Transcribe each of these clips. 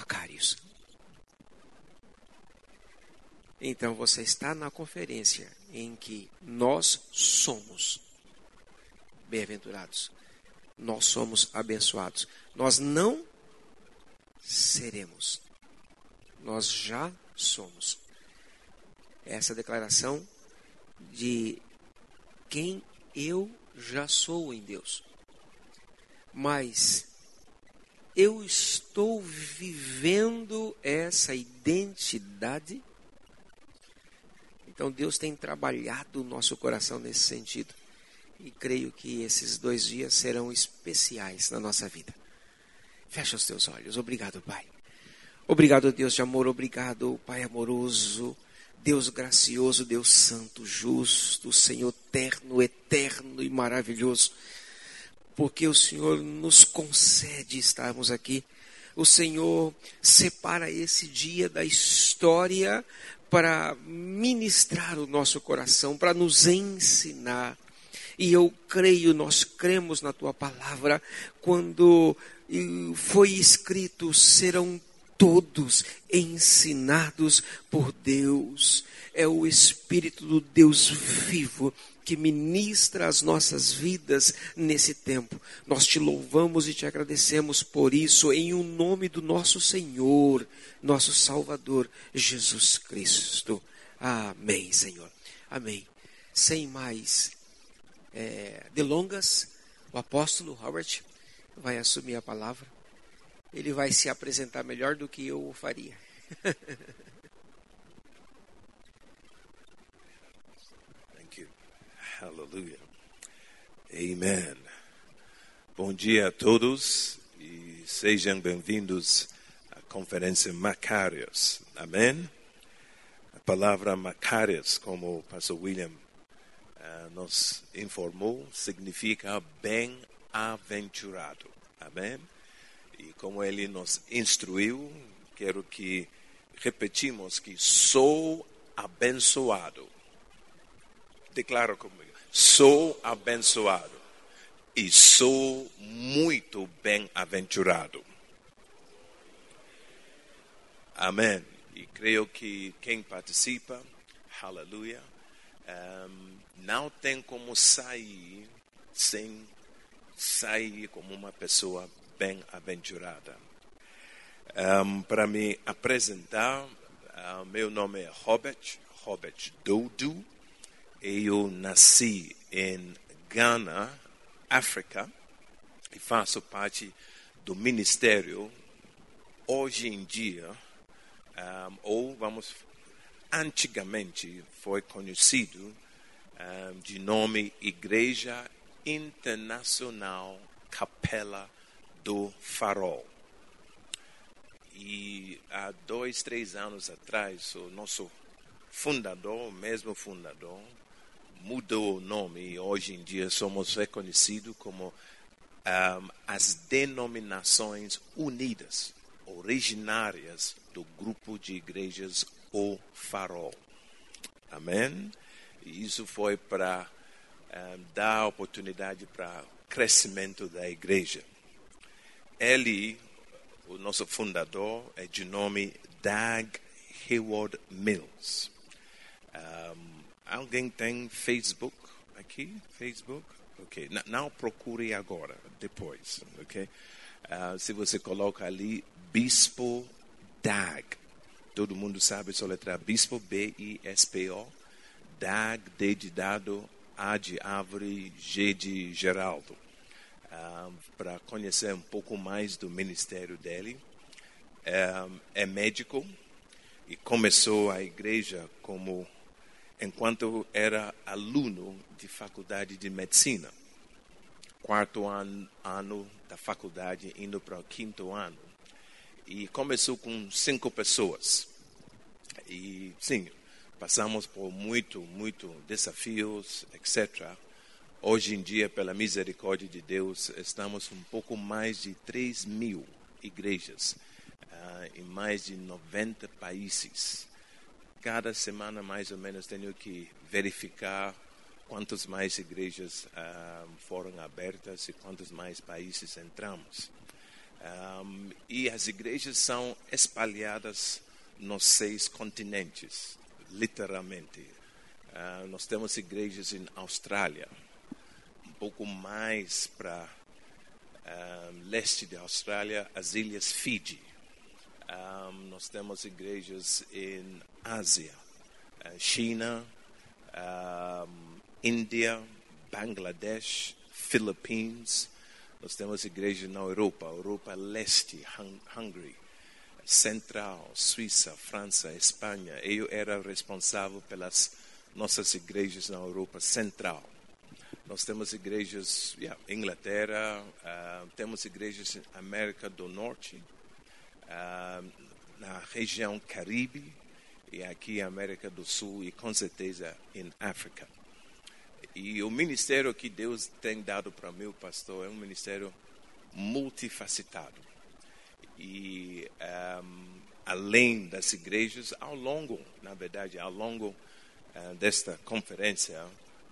Macários. Então você está na conferência em que nós somos bem-aventurados. Nós somos abençoados. Nós não seremos. Nós já somos. Essa declaração de quem eu já sou em Deus. Mas eu estou vivendo essa identidade. Então Deus tem trabalhado o nosso coração nesse sentido. E creio que esses dois dias serão especiais na nossa vida. Fecha os teus olhos. Obrigado, Pai. Obrigado, Deus de amor. Obrigado, Pai amoroso. Deus gracioso, Deus santo, justo, Senhor terno, eterno e maravilhoso. Porque o Senhor nos concede estarmos aqui. O Senhor separa esse dia da história para ministrar o nosso coração, para nos ensinar e eu creio, nós cremos na tua palavra, quando foi escrito: serão todos ensinados por Deus. É o Espírito do Deus vivo que ministra as nossas vidas nesse tempo. Nós te louvamos e te agradecemos por isso, em o um nome do nosso Senhor, nosso Salvador, Jesus Cristo. Amém, Senhor. Amém. Sem mais é, delongas, o apóstolo Robert vai assumir a palavra. Ele vai se apresentar melhor do que eu faria. Thank you. Hallelujah. Amen. Bom dia a todos e sejam bem-vindos à conferência Macários. Amém? A palavra Macários, como o pastor William uh, nos informou, significa bem-aventurado. Amém? E como ele nos instruiu, quero que repetimos que sou abençoado. Declaro comigo, sou abençoado e sou muito bem-aventurado. Amém. E creio que quem participa, aleluia, um, não tem como sair sem sair como uma pessoa bem-aventurada. Um, para me apresentar, uh, meu nome é Robert, Robert Doudu. Eu nasci em Ghana, África, e faço parte do ministério hoje em dia, um, ou vamos antigamente foi conhecido um, de nome Igreja Internacional Capela do Farol. E há dois, três anos atrás, o nosso fundador, o mesmo fundador, mudou o nome e hoje em dia somos reconhecidos como um, as denominações unidas, originárias do grupo de igrejas o farol. Amém? E isso foi para um, dar oportunidade para crescimento da igreja. Ele, o nosso fundador, é de nome Doug Hayward Mills. Um, alguém tem Facebook aqui? Facebook? Ok. N não procure agora, depois. Ok? Uh, se você coloca ali Bispo Dag, todo mundo sabe soletrar bispo, B-I-S-P-O, DAG, D de dado, A de árvore, G de Geraldo. Uh, Para conhecer um pouco mais do ministério dele. é médico e começou a igreja como enquanto era aluno de faculdade de medicina. Quarto ano, ano da faculdade, indo para o quinto ano e começou com cinco pessoas. E sim, passamos por muito, muito desafios, etc. Hoje em dia, pela misericórdia de Deus, estamos um pouco mais de 3 mil igrejas uh, em mais de 90 países. Cada semana, mais ou menos, tenho que verificar quantas mais igrejas uh, foram abertas e quantos mais países entramos. Um, e as igrejas são espalhadas nos seis continentes, literalmente. Uh, nós temos igrejas em Austrália, pouco mais para uh, leste da Austrália, as ilhas Fiji. Um, nós temos igrejas em Ásia, uh, China, Índia, Bangladesh, Philippines. Nós temos igrejas na Europa, Europa Leste, Hungary, Central, Suíça, França, Espanha. Eu era responsável pelas nossas igrejas na Europa Central. Nós temos igrejas yeah, Inglaterra, uh, temos igrejas na América do Norte, uh, na região Caribe e aqui América do Sul e com certeza em África. E o ministério que Deus tem dado para mim, pastor, é um ministério multifacetado. E um, além das igrejas, ao longo, na verdade, ao longo uh, desta conferência,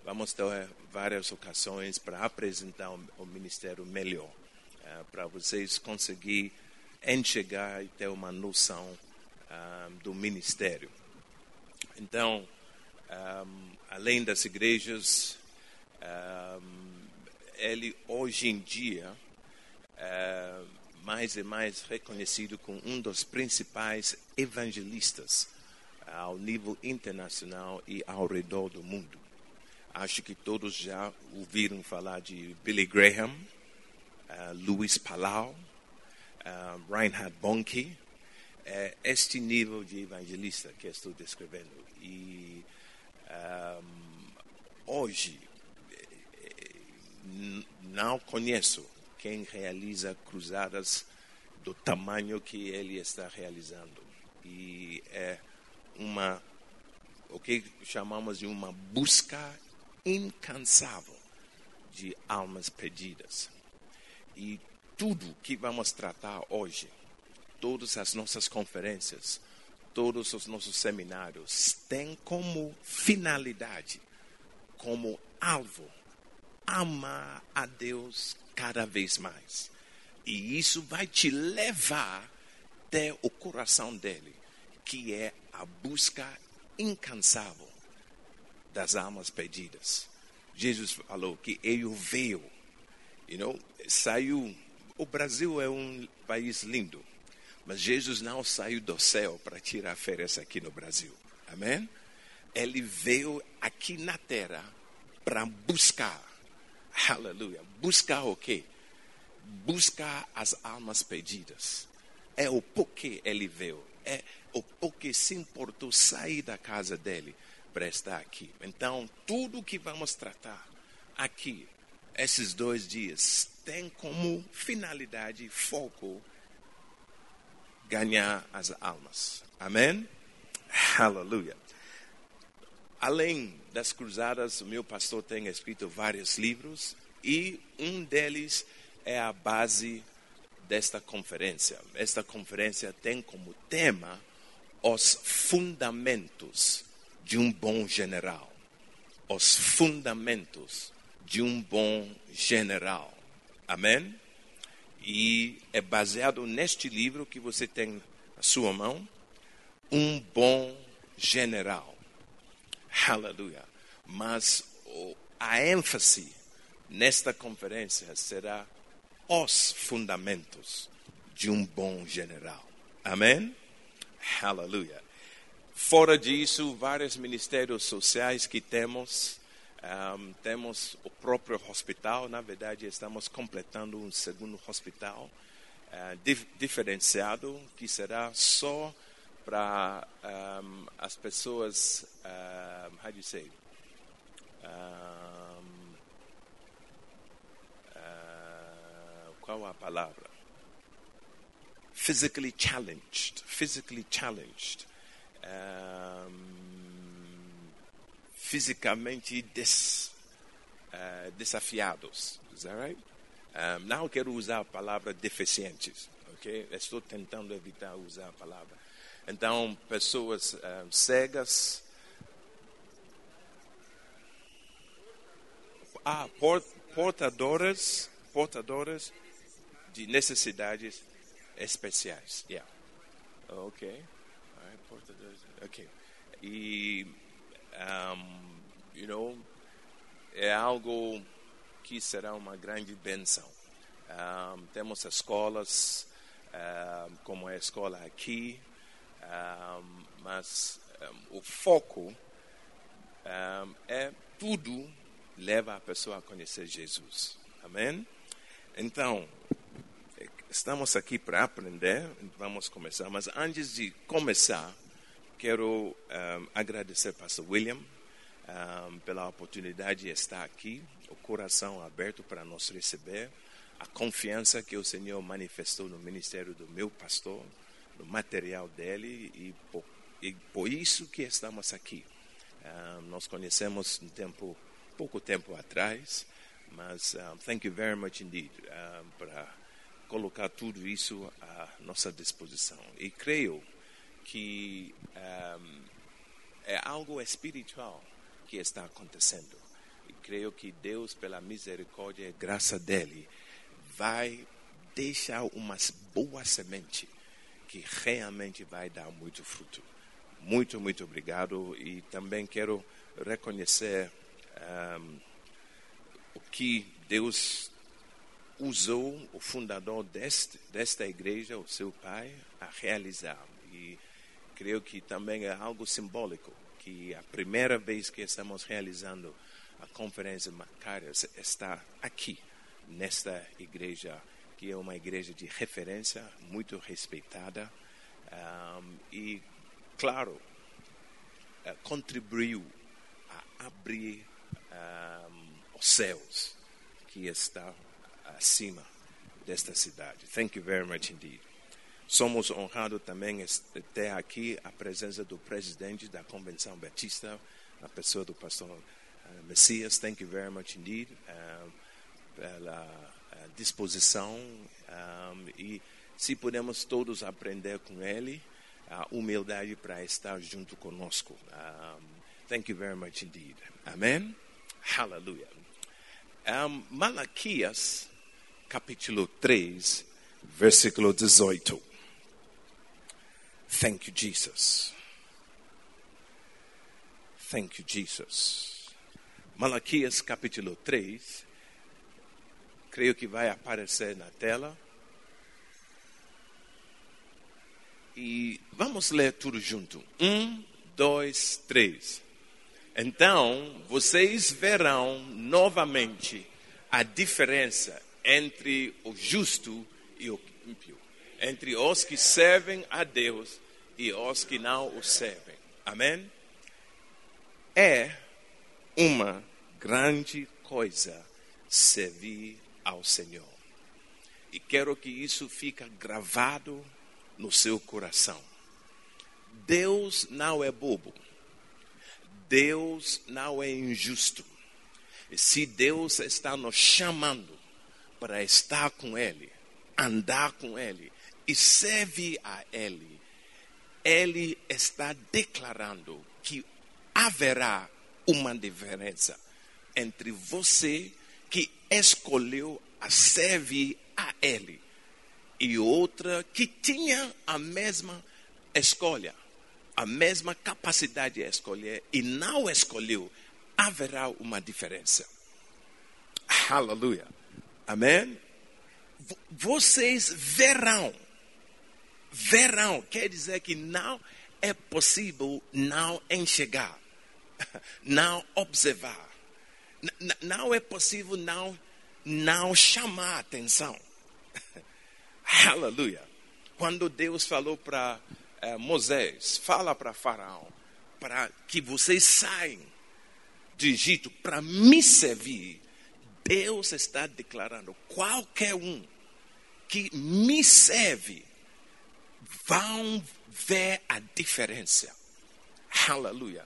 vamos ter várias ocasiões para apresentar o, ministério melhor, uh, para vocês conseguir enxergar e ter uma noção uh, do ministério. Então, um, além das igrejas, um, ele hoje em dia é mais e mais reconhecido como um dos principais evangelistas ao nível internacional e ao redor do mundo. Acho que todos já ouviram falar de Billy Graham, uh, Luiz Palau, uh, Reinhard Bonnke, é este nível de evangelista que estou descrevendo. E um, hoje não conheço quem realiza cruzadas do tamanho que ele está realizando. E é uma, o que chamamos de uma busca incansável de almas perdidas. E tudo que vamos tratar hoje, todas as nossas conferências, todos os nossos seminários, têm como finalidade, como alvo, amar a Deus cada vez mais. E isso vai te levar até o coração dele, que é a busca incansável das almas perdidas. Jesus falou que ele veio, you know, saiu. O Brasil é um país lindo, mas Jesus não saiu do céu para tirar férias aqui no Brasil. Amém? Ele veio aqui na terra para buscar Aleluia. Buscar o quê? Buscar as almas perdidas. É o porquê ele veio. É o porquê se importou sair da casa dele para estar aqui. Então, tudo que vamos tratar aqui, esses dois dias, tem como finalidade, foco, ganhar as almas. Amém? Aleluia. Além das cruzadas, o meu pastor tem escrito vários livros e um deles é a base desta conferência. Esta conferência tem como tema os fundamentos de um bom general. Os fundamentos de um bom general. Amém? E é baseado neste livro que você tem na sua mão, Um Bom General. Aleluia. Mas a ênfase nesta conferência será os fundamentos de um bom general. Amém? Aleluia. Fora disso, vários ministérios sociais que temos. Um, temos o próprio hospital, na verdade, estamos completando um segundo hospital uh, dif diferenciado, que será só para um, as pessoas, um, how do you say? Um, uh, qual a palavra? Physically challenged, physically challenged, fisicamente des, uh, desafiados, is that right? Um, não quero usar a palavra deficientes, ok? Estou tentando evitar usar a palavra então, pessoas uh, cegas. Ah, port, portadoras, portadoras de necessidades especiais. Yeah. Ok. Portadores. Ok. E, um, you know, é algo que será uma grande benção. Um, temos escolas, um, como a escola aqui, mas o foco é tudo leva a pessoa a conhecer Jesus. Amém? Então, estamos aqui para aprender, vamos começar, mas antes de começar, quero agradecer Pastor William um, pela oportunidade de estar aqui, o coração aberto para nos receber, a confiança que o Senhor manifestou no ministério do meu pastor, no material dele, e por, e por isso que estamos aqui. Um, nós conhecemos um tempo, pouco tempo atrás, mas um, thank you very much indeed para colocar tudo isso à nossa disposição. E creio que é algo espiritual que está acontecendo. E creio que Deus, pela misericórdia e graça dele, vai deixar umas boas sementes que realmente vai dar muito fruto. Muito, muito obrigado. E também quero reconhecer um, o que Deus usou o fundador deste, desta igreja, o seu pai, a realizar. E creio que também é algo simbólico que a primeira vez que estamos realizando a conferência Macarius está aqui, nesta igreja, que é uma igreja de referência, muito respeitada, um, e, claro, uh, contribuiu a abrir um, os céus que está acima desta cidade. Thank you very much indeed. Somos honrados também ter aqui a presença do presidente da Convenção Batista, a pessoa do pastor uh, Messias. Thank you very much indeed uh, pela uh, disposição um, e se podemos todos aprender com ele, a humildade para estar junto conosco. Um, thank you very much indeed. Amém? Hallelujah. Um, Malaquias, capítulo 3, versículo 18. Thank you, Jesus. Thank you, Jesus. Malaquias capítulo 3. Creio que vai aparecer na tela. E vamos ler tudo junto. Um, dois, três. Então vocês verão novamente a diferença entre o justo e o ímpio entre os que servem a Deus e os que não o servem. Amém? É uma grande coisa servir ao Senhor. E quero que isso fique gravado no seu coração. Deus não é bobo. Deus não é injusto. E se Deus está nos chamando para estar com Ele, andar com Ele, e serve a Ele, Ele está declarando que haverá uma diferença entre você que escolheu a servir a Ele e outra que tinha a mesma escolha, a mesma capacidade de escolher e não escolheu, haverá uma diferença. Aleluia. Amém? Vocês verão verão quer dizer que não é possível não enxergar, não observar, não é possível não, não chamar atenção. Aleluia. Quando Deus falou para eh, Moisés, fala para Faraó, para que vocês saiam do Egito para me servir, Deus está declarando: qualquer um que me serve vão ver a diferença. Aleluia.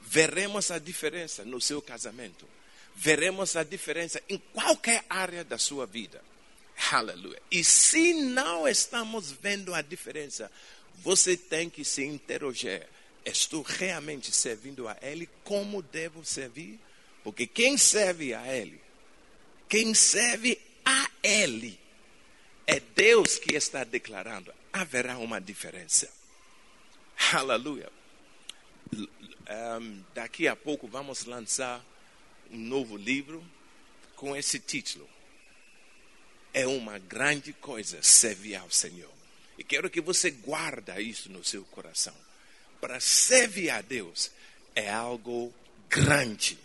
Veremos a diferença no seu casamento. Veremos a diferença em qualquer área da sua vida. Aleluia. E se não estamos vendo a diferença, você tem que se interrogar: estou realmente servindo a Ele como devo servir? Porque quem serve a Ele, quem serve a Ele, é Deus que está declarando. Haverá uma diferença. Aleluia. Um, daqui a pouco vamos lançar um novo livro com esse título. É uma grande coisa servir ao Senhor. E quero que você guarda isso no seu coração. Para servir a Deus é algo grande.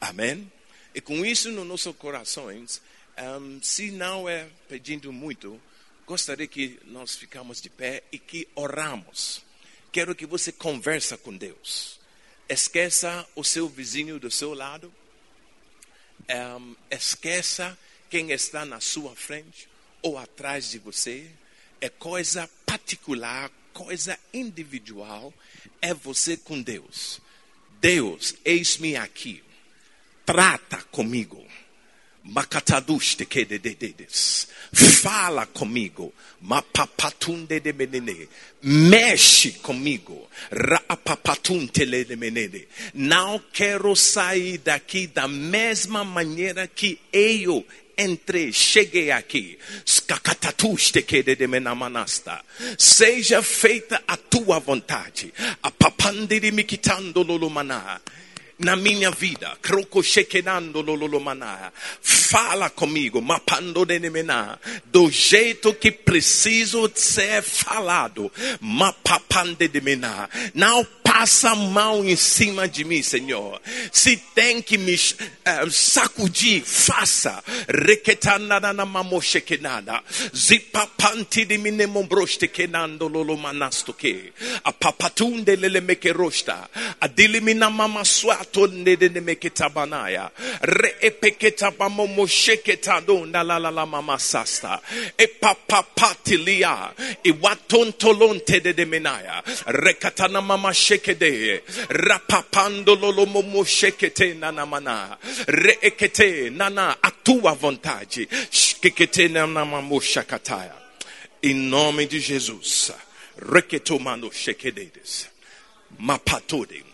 Amém? E com isso nos nossos corações, um, se não é pedindo muito, gostaria que nós ficamos de pé e que oramos. Quero que você conversa com Deus. Esqueça o seu vizinho do seu lado. Um, esqueça quem está na sua frente ou atrás de você. É coisa particular, coisa individual. É você com Deus. Deus, eis-me aqui. Trata comigo. Fala comigo. Mexe comigo. Não quero sair daqui da mesma maneira que eu entrei, cheguei aqui. Seja feita a tua vontade. A na minha vida. Fala comigo, mapando do jeito que preciso ser falado. Não passa a mão em cima de mim, Senhor. Se tem que me uh, sacudir, faça. Reketanada mamoshekenada. Zipapanti de minemombroste kenando lolo manasto que. A papatunde lele mekerosta. Adilimina mama swatonde de meketabanaya. Re epeketabamo mosheketado na la la la mama sasta. E papapatilia. E watontolonte de menaya. Rekatana mama shekede. Rapapando lolo momo shekete nana mana. Reekete nana a tua vontade. Shkekete nana mamo shakataya. Em nome de Jesus. Reketomando shekededes. Mapatode.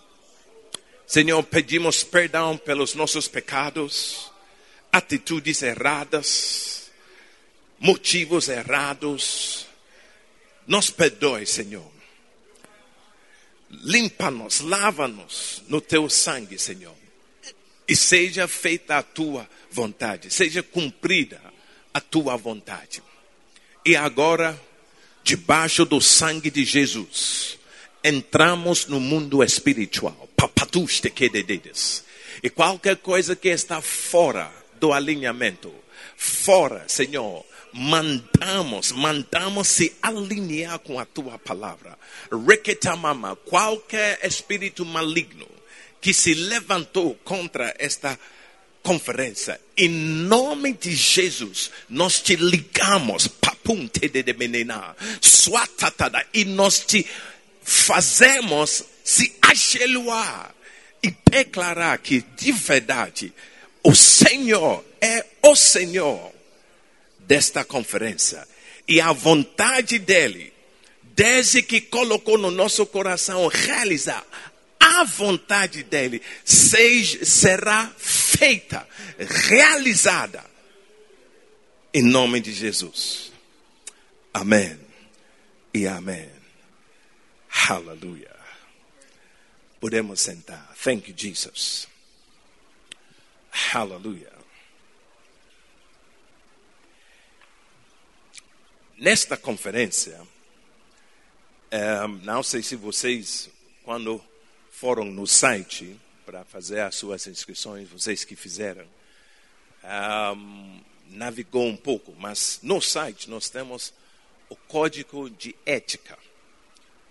Senhor, pedimos perdão pelos nossos pecados, atitudes erradas, motivos errados. Nos perdoe, Senhor. Limpa-nos, lava-nos no teu sangue, Senhor. E seja feita a tua vontade, seja cumprida a tua vontade. E agora, debaixo do sangue de Jesus, entramos no mundo espiritual. Papatuste que dedes. E qualquer coisa que está fora do alinhamento, fora, Senhor, mandamos, mandamos se alinhar com a tua palavra. Reketamama, qualquer espírito maligno que se levantou contra esta conferência, em nome de Jesus, nós te ligamos, papunte de menina, swatatada, e nós te fazemos se acheluar e declarar que de verdade o Senhor é o Senhor desta conferência. E a vontade dele, desde que colocou no nosso coração realizar a vontade dele, seja, será feita, realizada, em nome de Jesus. Amém e amém. Aleluia. Podemos sentar. Thank you, Jesus. Aleluia. Nesta conferência, um, não sei se vocês, quando foram no site para fazer as suas inscrições, vocês que fizeram, um, navegou um pouco, mas no site nós temos o código de ética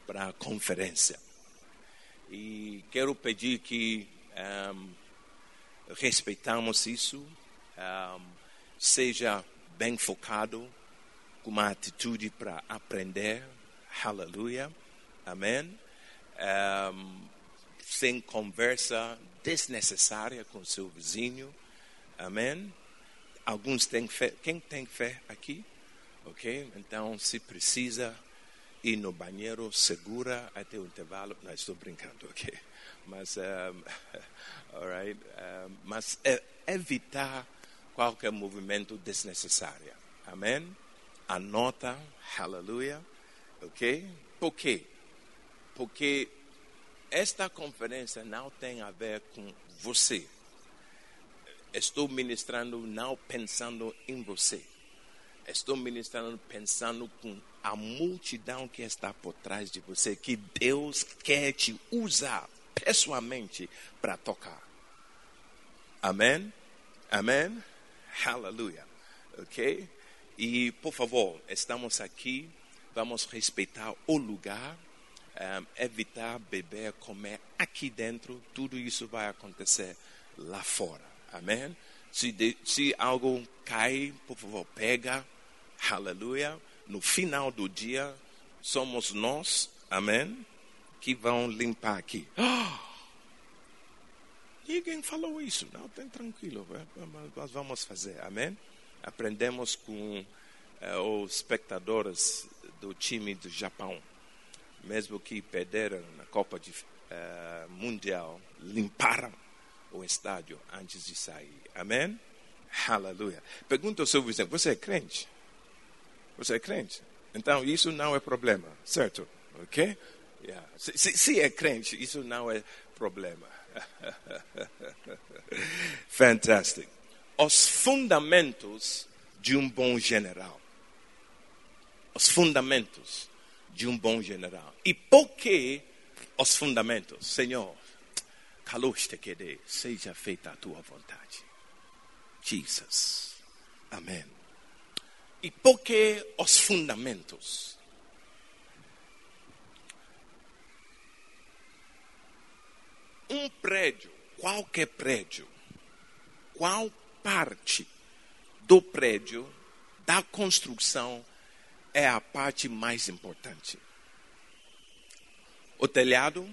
para a conferência. E quero pedir que um, respeitamos isso, um, seja bem focado, com uma atitude para aprender. Aleluia. Amém. Um, sem conversa desnecessária com seu vizinho. Amém. Alguns têm fé. Quem tem fé aqui? Ok? Então, se precisa ir no banheiro, segura até o intervalo. Não, estou brincando, ok? Mas, um, alright, um, mas é, evitar qualquer movimento desnecessário. Amém? Anota, aleluia, ok? Por quê? Porque esta conferência não tem a ver com você. Estou ministrando não pensando em você. Estou ministrando pensando com a multidão que está por trás de você, que Deus quer te usar pessoalmente para tocar. Amém? Amém? Aleluia. Ok? E, por favor, estamos aqui, vamos respeitar o lugar, um, evitar beber, comer aqui dentro, tudo isso vai acontecer lá fora. Amém? Se, de, se algo cai, por favor, pega. Aleluia. No final do dia, somos nós, amém, que vão limpar aqui. Ninguém falou isso. Não, tem tranquilo. Nós vamos fazer. Amém? Aprendemos com eh, os espectadores do time do Japão. Mesmo que perderam na Copa de, eh, Mundial, limparam o estádio antes de sair. Amém? Aleluia. Pergunta ao seu vizinho: você é crente? Você é crente? Então isso não é problema, certo? Ok? Yeah. Se, se, se é crente, isso não é problema. Fantastic. Os fundamentos de um bom general. Os fundamentos de um bom general. E por que os fundamentos? Senhor, caloste que seja feita a tua vontade. Jesus. Amém. E por que os fundamentos? Um prédio, qualquer prédio, qual parte do prédio, da construção, é a parte mais importante? O telhado,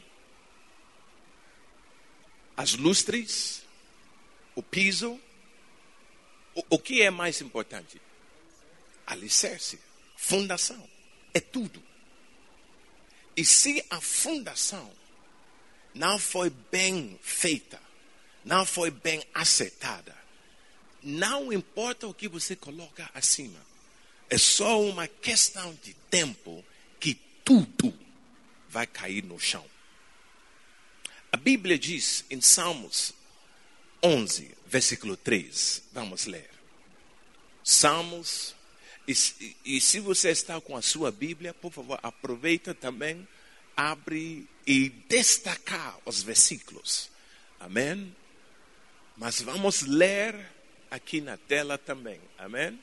as lustres, o piso. O, o que é mais importante? Alicerce, fundação, é tudo. E se a fundação não foi bem feita, não foi bem acertada, não importa o que você coloca acima, é só uma questão de tempo que tudo vai cair no chão. A Bíblia diz em Salmos 11, versículo 3, vamos ler. Salmos, e, e se você está com a sua Bíblia, por favor, aproveita também abre e destacar os versículos. Amém? Mas vamos ler aqui na tela também. Amém?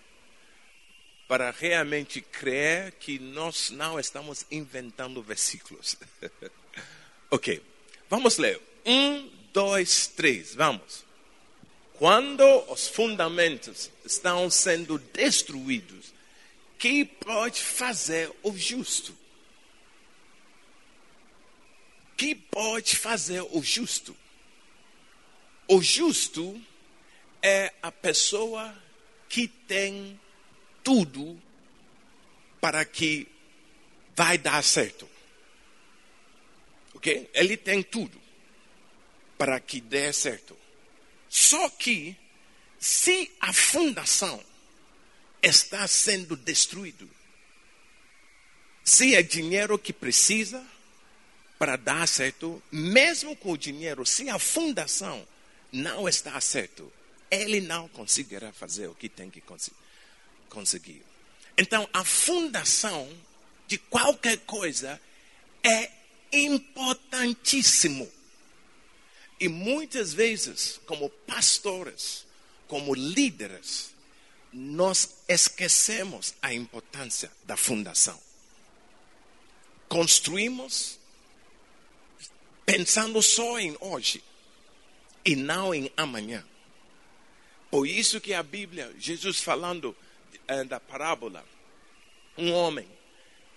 Para realmente crer que nós não estamos inventando versículos. ok. Vamos ler. Um, dois, três. Vamos. Quando os fundamentos estão sendo destruídos, que pode fazer o justo? que pode fazer o justo? O justo é a pessoa que tem tudo para que vai dar certo. Ok? Ele tem tudo para que dê certo. Só que, se a fundação está sendo destruída, se é dinheiro que precisa, para dar certo, mesmo com o dinheiro, se a fundação não está certo, ele não conseguirá fazer o que tem que conseguir. Então, a fundação de qualquer coisa é importantíssimo. E muitas vezes, como pastores, como líderes, nós esquecemos a importância da fundação. Construímos pensando só em hoje e não em amanhã. Por isso que a Bíblia, Jesus falando eh, da parábola, um homem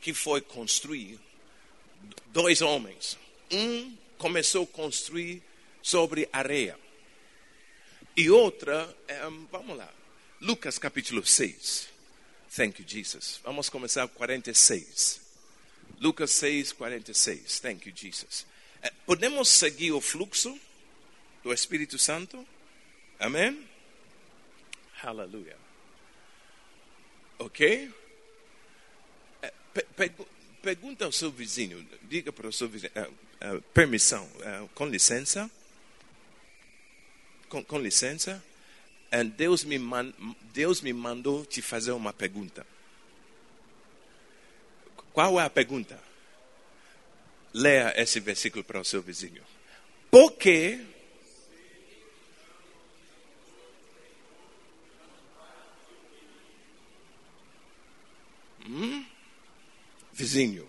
que foi construir, dois homens, um começou a construir sobre areia e outra, eh, vamos lá, Lucas capítulo 6. Thank you, Jesus. Vamos começar 46. Lucas 6, 46. Thank you, Jesus. Eh, podemos seguir o fluxo do Espírito Santo? Amém? Aleluia. Ok? Pegu- pergunta ao seu vizinho, diga para o seu vizinho, ah, permissão, com licença, com, com licença, Deus me, man- Deus me mandou te fazer uma pergunta. Qual é a pergunta? Leia esse versículo para o seu vizinho. Por que Hum? Vizinho,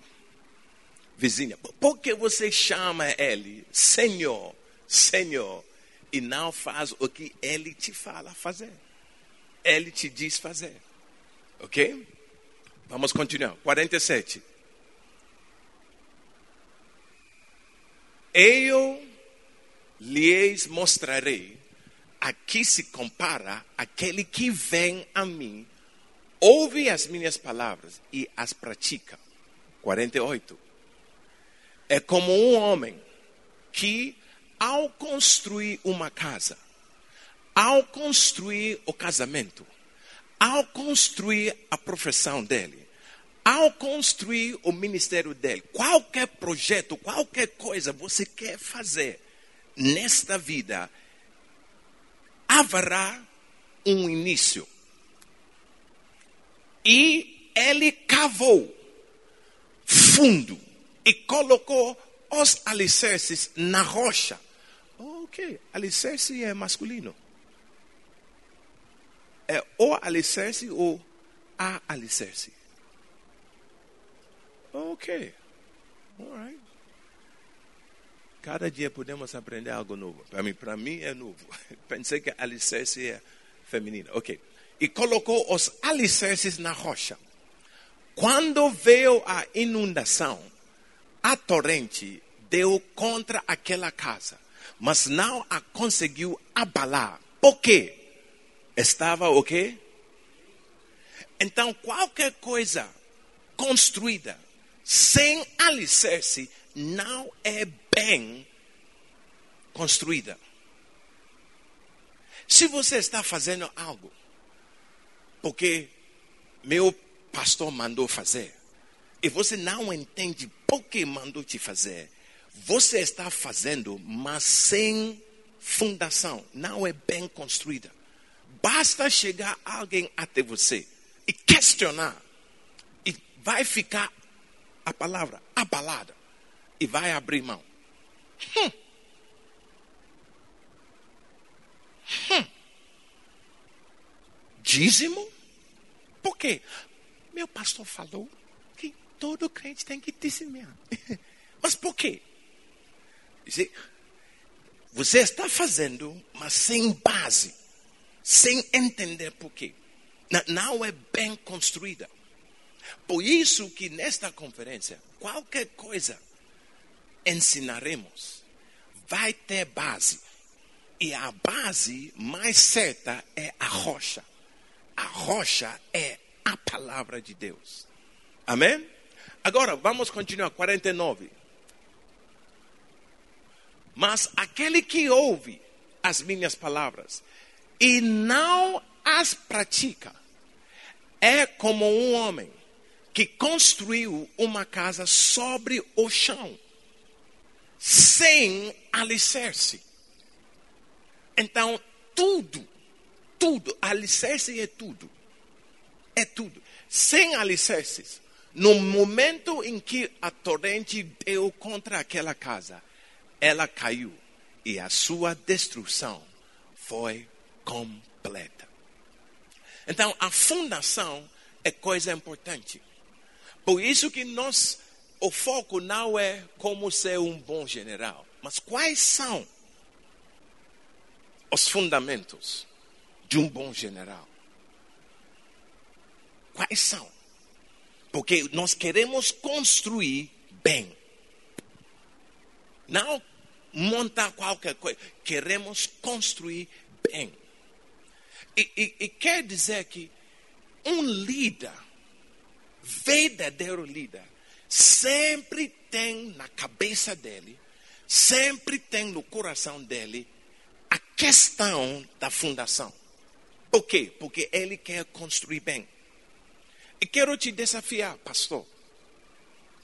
vizinha, por que você chama ele Senhor, Senhor, e não faz o que ele te fala fazer? Ele te diz fazer. Ok? Vamos continuar. 47. Eu lhes mostrarei a que se compara aquele que vem a mim, ouve as minhas palavras e as pratica. 48. É como um homem que, ao construir uma casa, ao construir o casamento, ao construir a profissão dele, ao construir o ministério dele, qualquer projeto, qualquer coisa você quer fazer nesta vida, haverá um início. E ele cavou fundo e colocou os alicerces na rocha. Ok, alicerce é masculino. É o alicerce ou a alicerce. Ok, alright. Cada dia podemos aprender algo novo. Para mim, para mim é novo. Pensei que alicerce é feminino. Ok. E colocou os alicerces na rocha. Quando veio a inundação, a torrente deu contra aquela casa, mas não a conseguiu abalar. Por quê? Estava o quê? Então, qualquer coisa construída sem alicerce não é bem construída. Se você está fazendo algo porque meu pastor mandou fazer, e você não entende por que mandou te fazer, você está fazendo, mas sem fundação, não é bem construída. Basta chegar alguém até você e questionar, e vai ficar a palavra abalada, e vai abrir mão. Hum. Hum. Dízimo? Por quê? Meu pastor falou que todo crente tem que dizimar. Mas por quê? Você está fazendo, mas sem base, sem entender por quê. Não é bem construída. Por isso que nesta conferência, qualquer coisa ensinaremos vai ter base. E a base mais certa é a rocha. A rocha é a palavra de Deus. Amém? Agora vamos continuar. 49. Mas aquele que ouve as minhas palavras e não as pratica é como um homem que construiu uma casa sobre o chão, sem alicerce. Então, tudo, tudo, alicerce é tudo. É tudo. Sem alicerces, no momento em que a torrente deu contra aquela casa, ela caiu e a sua destruição foi completa. Então, a fundação é coisa importante. Por isso que nós, o foco não é como ser um bom general, mas quais são os fundamentos de um bom general? Quais são? Porque nós queremos construir bem. Não montar qualquer coisa. Queremos construir bem. E, e, e quer dizer que um líder, verdadeiro líder, sempre tem na cabeça dele, sempre tem no coração dele a questão da fundação. Por quê? Porque ele quer construir bem. E quero te desafiar, pastor.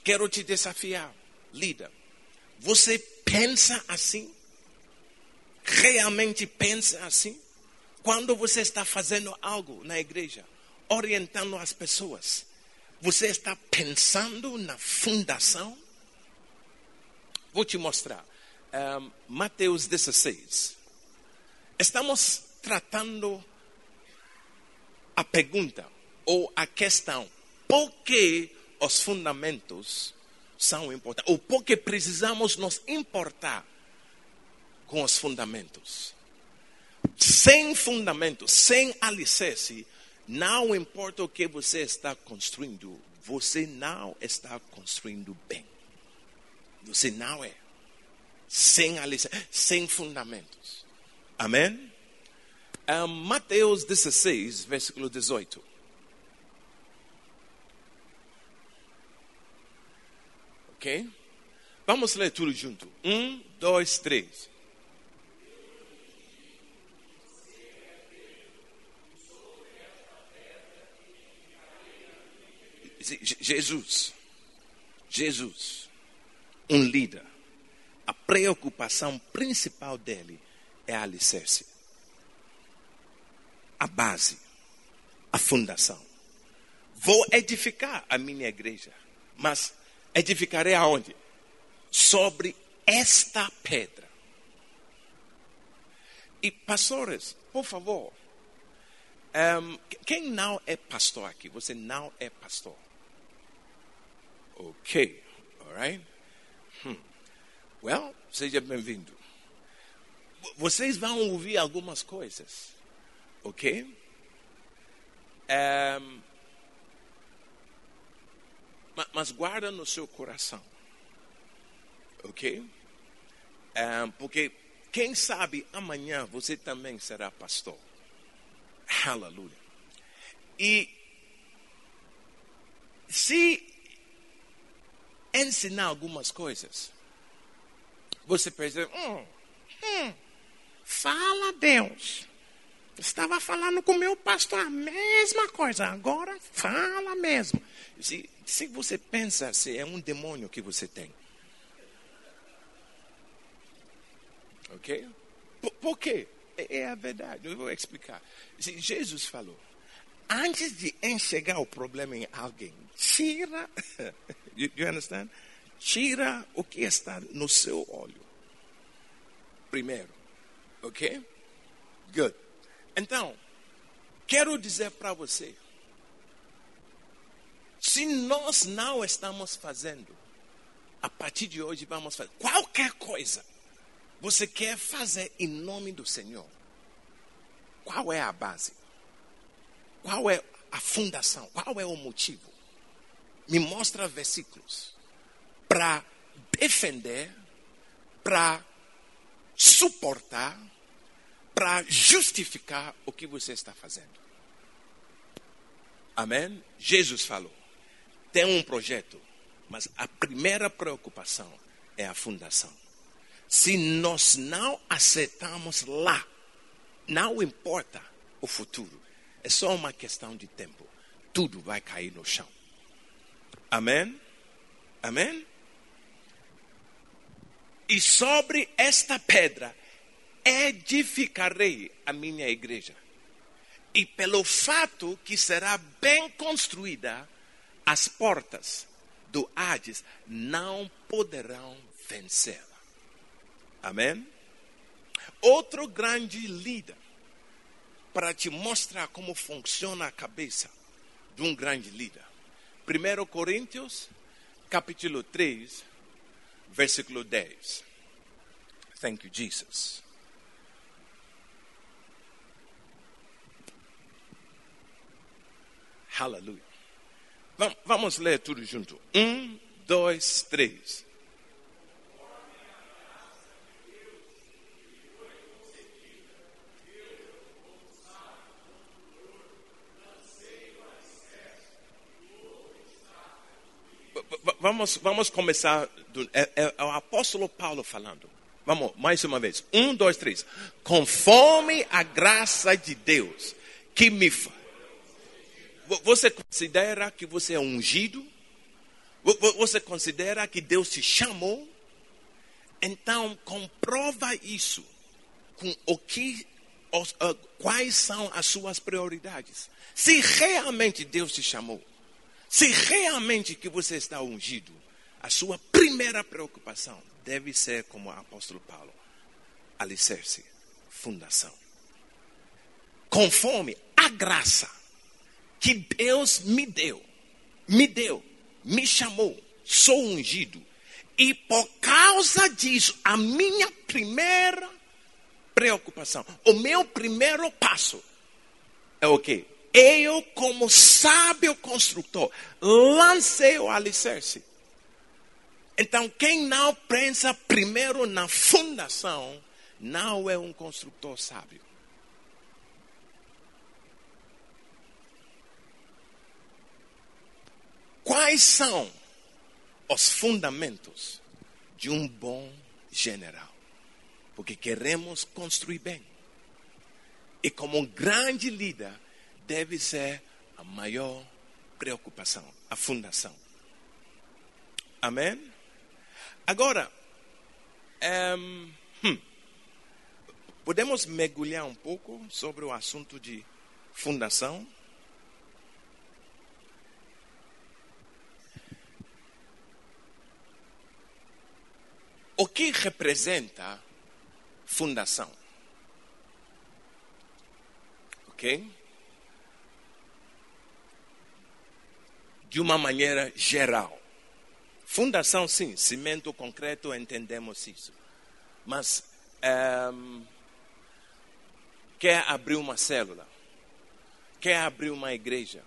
quero te desafiar, líder. Você pensa assim? Realmente pensa assim? Quando você está fazendo algo na igreja, orientando as pessoas, você está pensando na fundação? Vou te mostrar. Um, Mateus 16. Estamos tratando a pergunta ou a questão: por que os fundamentos são importantes? Ou por que precisamos nos importar com os fundamentos? Sem fundamento, sem alicerce, não importa o que você está construindo, você não está construindo bem. Você não é. Sem alicerce, sem fundamentos. Amém? Um, Mateus 16, versículo 18. Ok? Vamos ler tudo junto. Um, dois, três. Jesus, Jesus, um líder, a preocupação principal dele é a alicerce, a base, a fundação. Vou edificar a minha igreja, mas edificarei aonde? Sobre esta pedra. E pastores, por favor, um, quem não é pastor aqui? Você não é pastor. Ok, alright? Hmm. Well, seja bem-vindo. Vocês vão ouvir algumas coisas, ok? Um, mas guarda no seu coração, ok? Um, porque quem sabe amanhã você também será pastor. Aleluia. E se ensinar algumas coisas, você percebe, hum, hum, fala Deus. Estava falando com o meu pastor a mesma coisa, agora fala mesmo. Se, se você pensa se é um demônio que você tem. Ok? Por, por quê? É, é a verdade, eu vou explicar. Jesus falou, antes de enxergar o problema em alguém, tira, you, you understand? Tira o que está no seu olho. Primeiro, ok? Good. Então, quero dizer para você, se nós não estamos fazendo, a partir de hoje vamos fazer qualquer coisa, você quer fazer em nome do Senhor, qual é a base? Qual é a fundação? Qual é o motivo? Me mostra versículos para defender, para suportar, para justificar o que você está fazendo. Amém? Jesus falou: tem um projeto, mas a primeira preocupação é a fundação. Se nós não acertamos lá, não importa o futuro, é só uma questão de tempo. Tudo vai cair no chão. Amém? Amém? E sobre esta pedra edificarei a minha igreja. E pelo fato que será bem construída, as portas do Hades não poderão vencê-la. Amém? Outro grande líder, para te mostrar como funciona a cabeça de um grande líder. 1 Coríntios, capítulo 3, versículo 10. Thank you, Jesus. Aleluia. Vamos ler tudo junto. Um, dois, três. vamos, vamos começar. Do, é, é, o apóstolo Paulo falando. Vamos, mais uma vez. Um, dois, três. Conforme a graça de Deus que me. Você considera que você é ungido? Você considera que Deus te chamou? Então, comprova isso com o que, os, uh, quais são as suas prioridades. Se realmente Deus te chamou, se realmente que você está ungido, a sua primeira preocupação deve ser, como o apóstolo Paulo, alicerce, fundação. Conforme a graça que Deus me deu, me deu, me chamou, sou ungido. E por causa disso, a minha primeira preocupação, o meu primeiro passo é o quê? Eu, como sábio construtor, lancei o alicerce. Então, quem não pensa primeiro na fundação, não é um construtor sábio. Quais são os fundamentos de um bom general? Porque queremos construir bem. E como um grande líder, deve ser a maior preocupação, a fundação. Amém? Agora, um, hum, podemos mergulhar um pouco sobre o assunto de fundação? O que representa fundação? Ok? De uma maneira geral. Fundação, sim, cimento concreto, entendemos isso. Mas um, quer abrir uma célula, quer abrir uma igreja,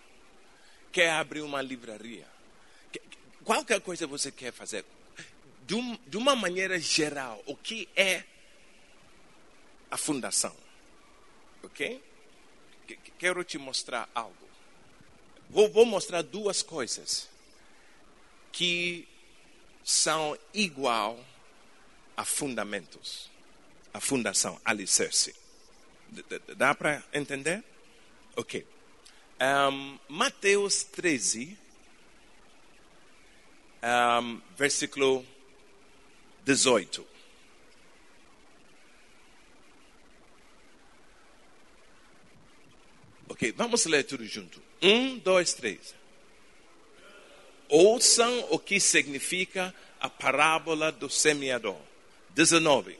quer abrir uma livraria, qualquer coisa você quer fazer, de, um, de uma maneira geral, o que é a fundação? Ok? Quero te mostrar algo. Vou, vou mostrar duas coisas que são igual a fundamentos, a fundação, alicerce. Dá para entender? Ok. Um, Mateus 13, um, versículo 18. Ok, vamos ler tudo junto. Um, dois, três ouçam o que significa a parábola do semeador. 19.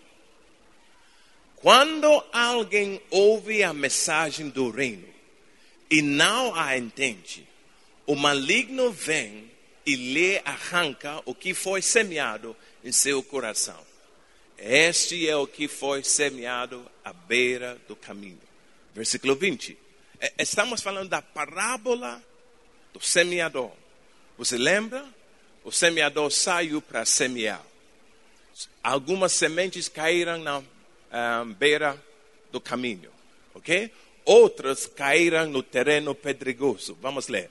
Quando alguém ouve a mensagem do reino e não a entende, o maligno vem e lhe arranca o que foi semeado em seu coração. Este é o que foi semeado à beira do caminho. Versículo 20. É, estamos falando da parábola do semeador. Você lembra? O semeador saiu para semear. Algumas sementes caíram na um, beira do caminho, ok? Outras caíram no terreno pedregoso. Vamos ler.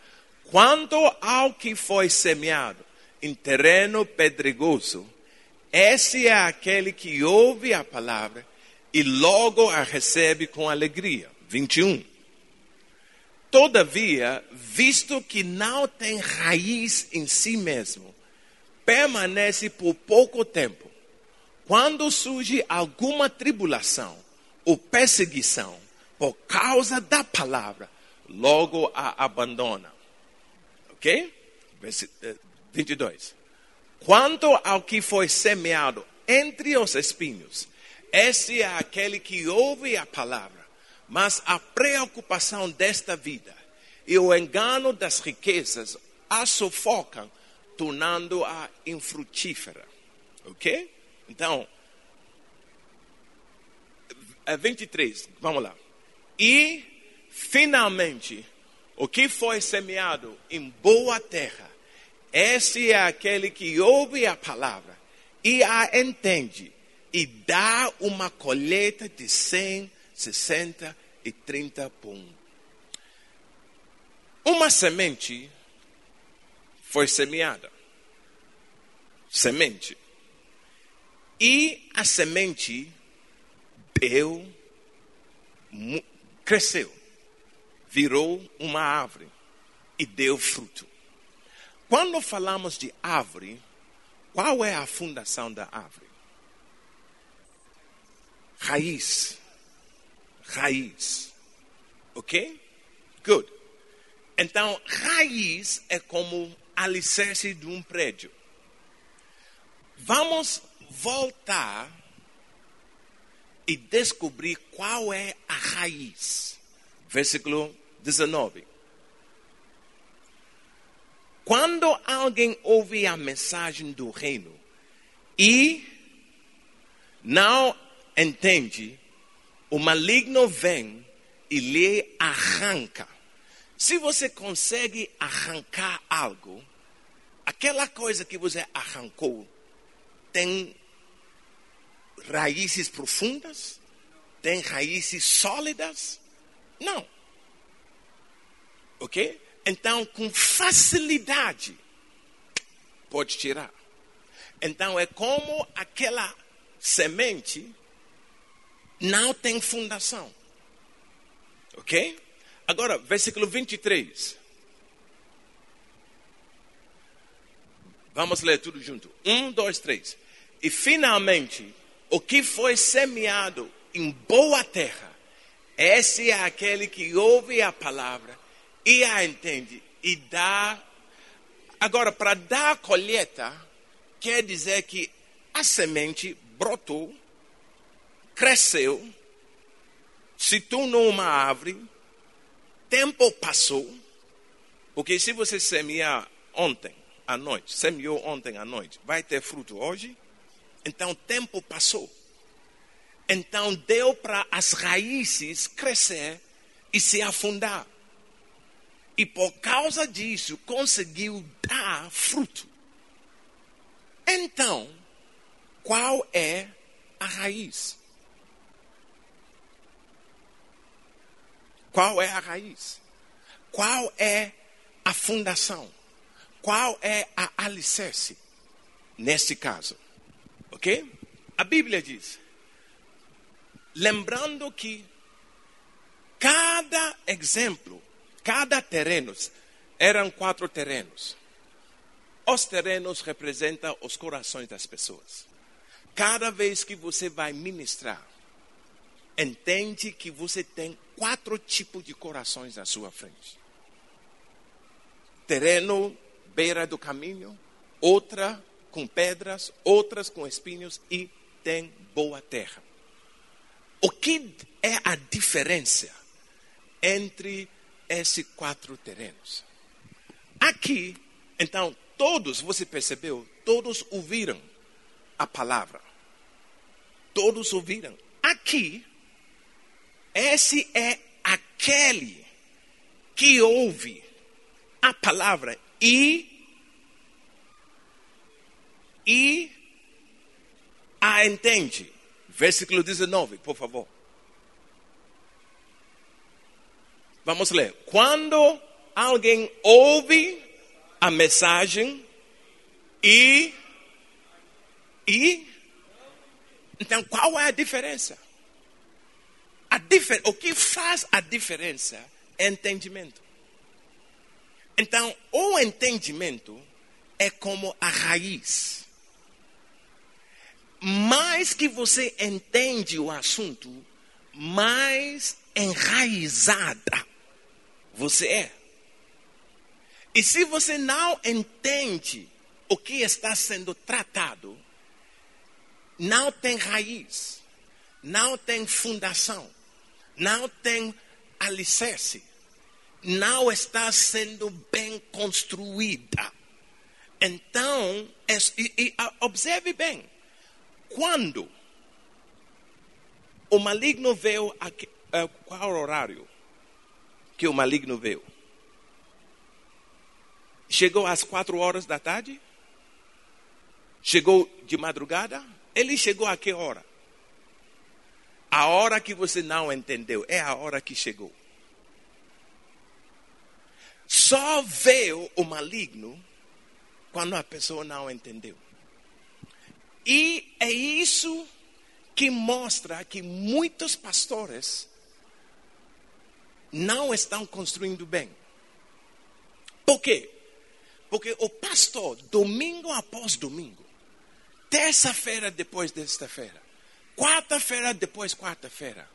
Quanto ao que foi semeado em terreno pedregoso, esse é aquele que ouve a palavra e logo a recebe com alegria. 21. Todavia, visto que não tem raiz em si mesmo, permanece por pouco tempo. Quando surge alguma tribulação ou perseguição por causa da palavra, logo a abandona. Ok? 22. Quanto ao que foi semeado entre os espinhos, esse é aquele que ouve a palavra mas a preocupação desta vida e o engano das riquezas a sufocam, tornando-a infrutífera. Ok? Então, 23, é vamos lá. E, finalmente, o que foi semeado em boa terra, esse é aquele que ouve a palavra e a entende e dá uma colheita de cem 60 e 30 por um. Uma semente foi semeada. Semente. E a semente deu, cresceu, virou uma árvore e deu fruto. Quando falamos de árvore, qual é a fundação da árvore? Raiz. Raiz. Ok? Good. Então, raiz é como alicerce de um prédio. Vamos voltar e descobrir qual é a raiz. Versículo 19. Quando alguém ouve a mensagem do reino e não entende, o maligno vem e lhe arranca. Se você consegue arrancar algo, aquela coisa que você arrancou tem raízes profundas? Tem raízes sólidas? Não. Ok? Então, com facilidade, pode tirar. Então, é como aquela semente não tem fundação. Ok? Agora, versículo 23. Vamos ler tudo junto. Um, dois, três. E finalmente, o que foi semeado em boa terra, esse é aquele que ouve a palavra e a entende e dá. Agora, para dar a colheita, quer dizer que a semente brotou, cresceu, se tornou uma árvore, tempo passou, porque se você semear ontem à noite, semeou ontem à noite, vai ter fruto hoje? Então, tempo passou. Então, deu para as raízes crescer e se afundar. E por causa disso, conseguiu dar fruto. Então, qual é a raiz? Qual é a raiz? Qual é a fundação? Qual é a alicerce nesse caso? Ok? A Bíblia diz: lembrando que cada exemplo, cada terreno, eram quatro terrenos. Os terrenos representam os corações das pessoas. Cada vez que você vai ministrar, entende que você tem quatro tipos de corações à sua frente. Terreno beira do caminho, outra com pedras, outras com espinhos e tem boa terra. O que é a diferença entre esses quatro terrenos? Aqui, então, todos, você percebeu, todos ouviram a palavra. Todos ouviram. Aqui, esse é aquele que ouve a palavra e e a entende. Versículo 19, por favor. Vamos ler. Quando alguém ouve a mensagem e e então qual é a diferença? A difer o que faz a diferença é entendimento. Então, o entendimento é como a raiz mais que você entende o assunto, mais enraizada você é. E se você não entende o que está sendo tratado, não tem raiz, não tem fundação, não tem alicerce, não está sendo bem construída. Então, e, e, observe bem, quando o maligno veio, aqui, uh, qual horário que o maligno veio? Chegou às quatro horas da tarde? Chegou de madrugada? Ele chegou a que hora? A hora que você não entendeu é a hora que chegou. Só veio o maligno quando a pessoa não entendeu. E é isso que mostra que muitos pastores não estão construindo bem. Por quê? Porque o pastor, domingo após domingo, terça-feira depois desta-feira, quarta-feira depois quarta-feira,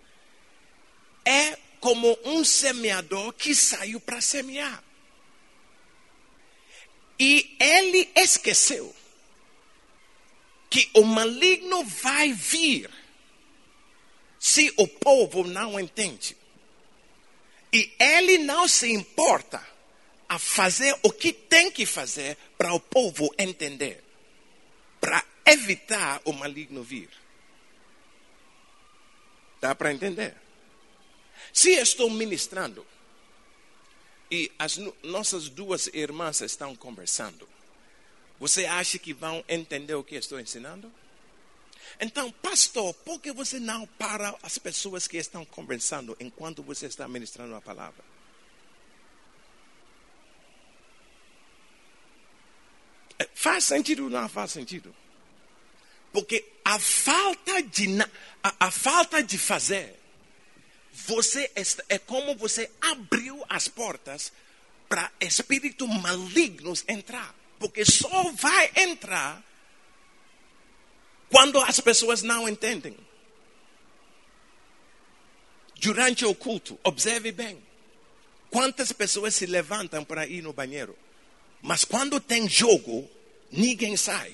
é como um semeador que saiu para semear. E ele esqueceu que o maligno vai vir se o povo não entende. E ele não se importa a fazer o que tem que fazer para o povo entender, para evitar o maligno vir. Dá para entender? Se estou ministrando e as nossas duas irmãs estão conversando, você acha que vão entender o que estou ensinando? Então, pastor, por que você não para as pessoas que estão conversando enquanto você está ministrando a palavra? É, faz sentido ou não faz sentido? Porque a falta de, a, a falta de fazer, você é como você abriu as portas para espíritos malignos entrar. Porque só vai entrar quando as pessoas não entendem. Durante o culto, observe bem. Quantas pessoas se levantam para ir no banheiro? Mas quando tem jogo, ninguém sai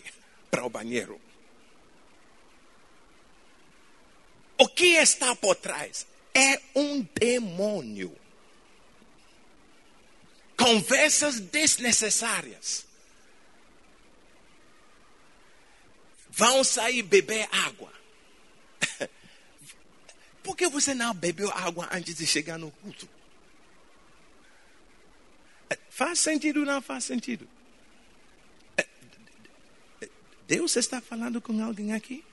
para o banheiro. O que está por trás? É um demônio. Conversas desnecessárias. Vão sair beber água. Por que você não bebeu água antes de chegar no culto? Faz sentido ou não faz sentido? Deus está falando com alguém aqui?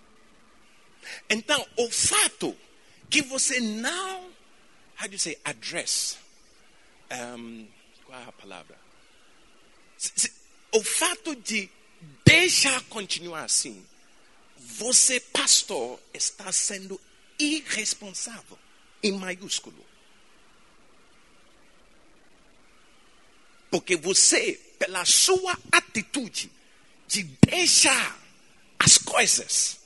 Então, o fato que você não, how do you say, address, um, qual é a palavra? O fato de deixar continuar assim, você, pastor, está sendo irresponsável, em maiúsculo. Porque você, pela sua atitude de deixar as coisas,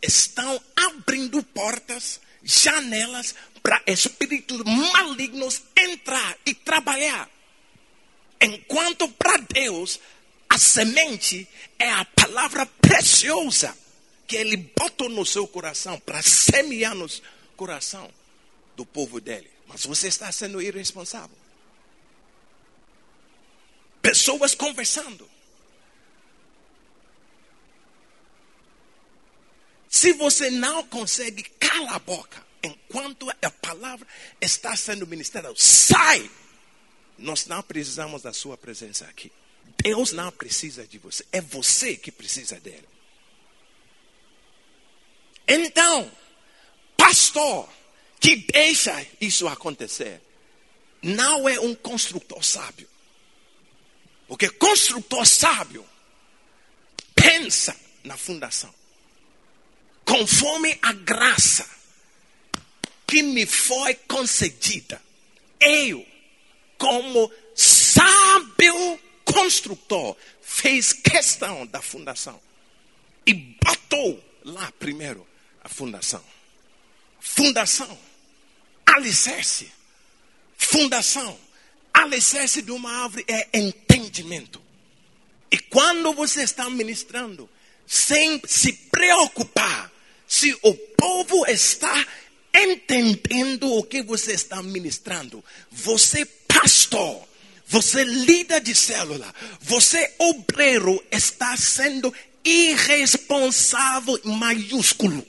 estão abrindo portas, janelas para espíritos malignos entrar e trabalhar. Enquanto para Deus a semente é a palavra preciosa que Ele botou no seu coração para semear no coração do povo dele. Mas você está sendo irresponsável. Pessoas conversando. Se você não consegue calar a boca enquanto a palavra está sendo ministrada, sai! Nós não precisamos da sua presença aqui. Deus não precisa de você, é você que precisa dele. Então, pastor que deixa isso acontecer, não é um construtor sábio. Porque construtor sábio pensa na fundação, conforme a graça que me foi concedida. Eu, como sábio construtor fez questão da fundação e botou lá primeiro a fundação. Fundação, alicerce. Fundação, alicerce de uma árvore é entendimento. E quando você está ministrando, sem se preocupar se o povo está entendendo o que você está ministrando, você, pastor, você líder de célula, você obreiro está sendo irresponsável maiúsculo.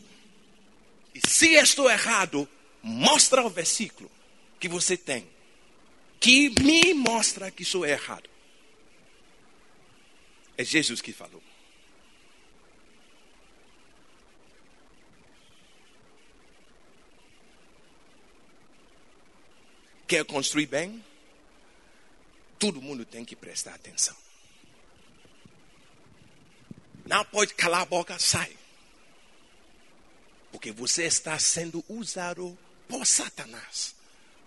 Se estou errado, mostra o versículo que você tem, que me mostra que sou errado. É Jesus que falou. Quer construir bem? todo mundo tem que prestar atenção. Não pode calar a boca, sai. Porque você está sendo usado por Satanás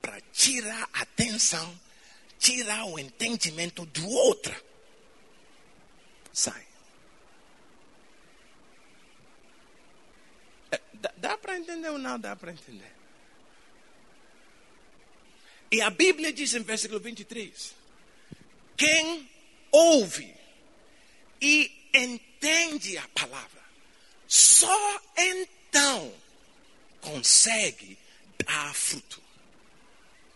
para tirar a atenção, tirar o entendimento do outro. sai. É, dá, dá para entender ou não dá para entender? E a Bíblia diz em versículo 23: quem ouve e entende a palavra, só então consegue dar fruto.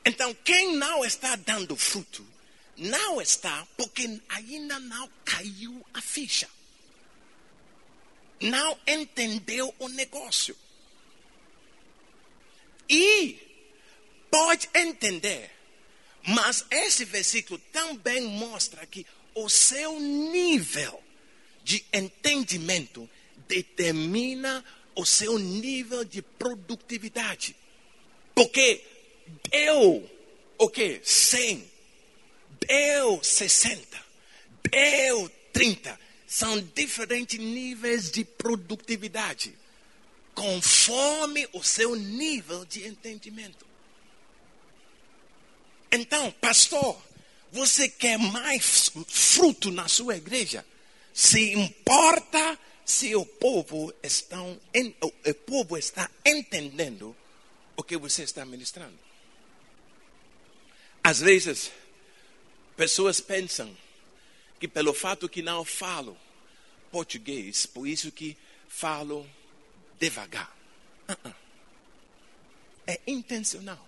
Então, quem não está dando fruto, não está porque ainda não caiu a ficha. Não entendeu o negócio. E pode entender, mas esse versículo também mostra que o seu nível de entendimento determina o seu nível de produtividade. Porque deu o que? 100, deu 60, deu 30. São diferentes níveis de produtividade, conforme o seu nível de entendimento. Então, pastor, você quer mais fruto na sua igreja? Se importa se o povo, estão, o povo está entendendo o que você está ministrando. Às vezes, pessoas pensam que pelo fato que não falo português, por isso que falo devagar. Uh -uh. É intencional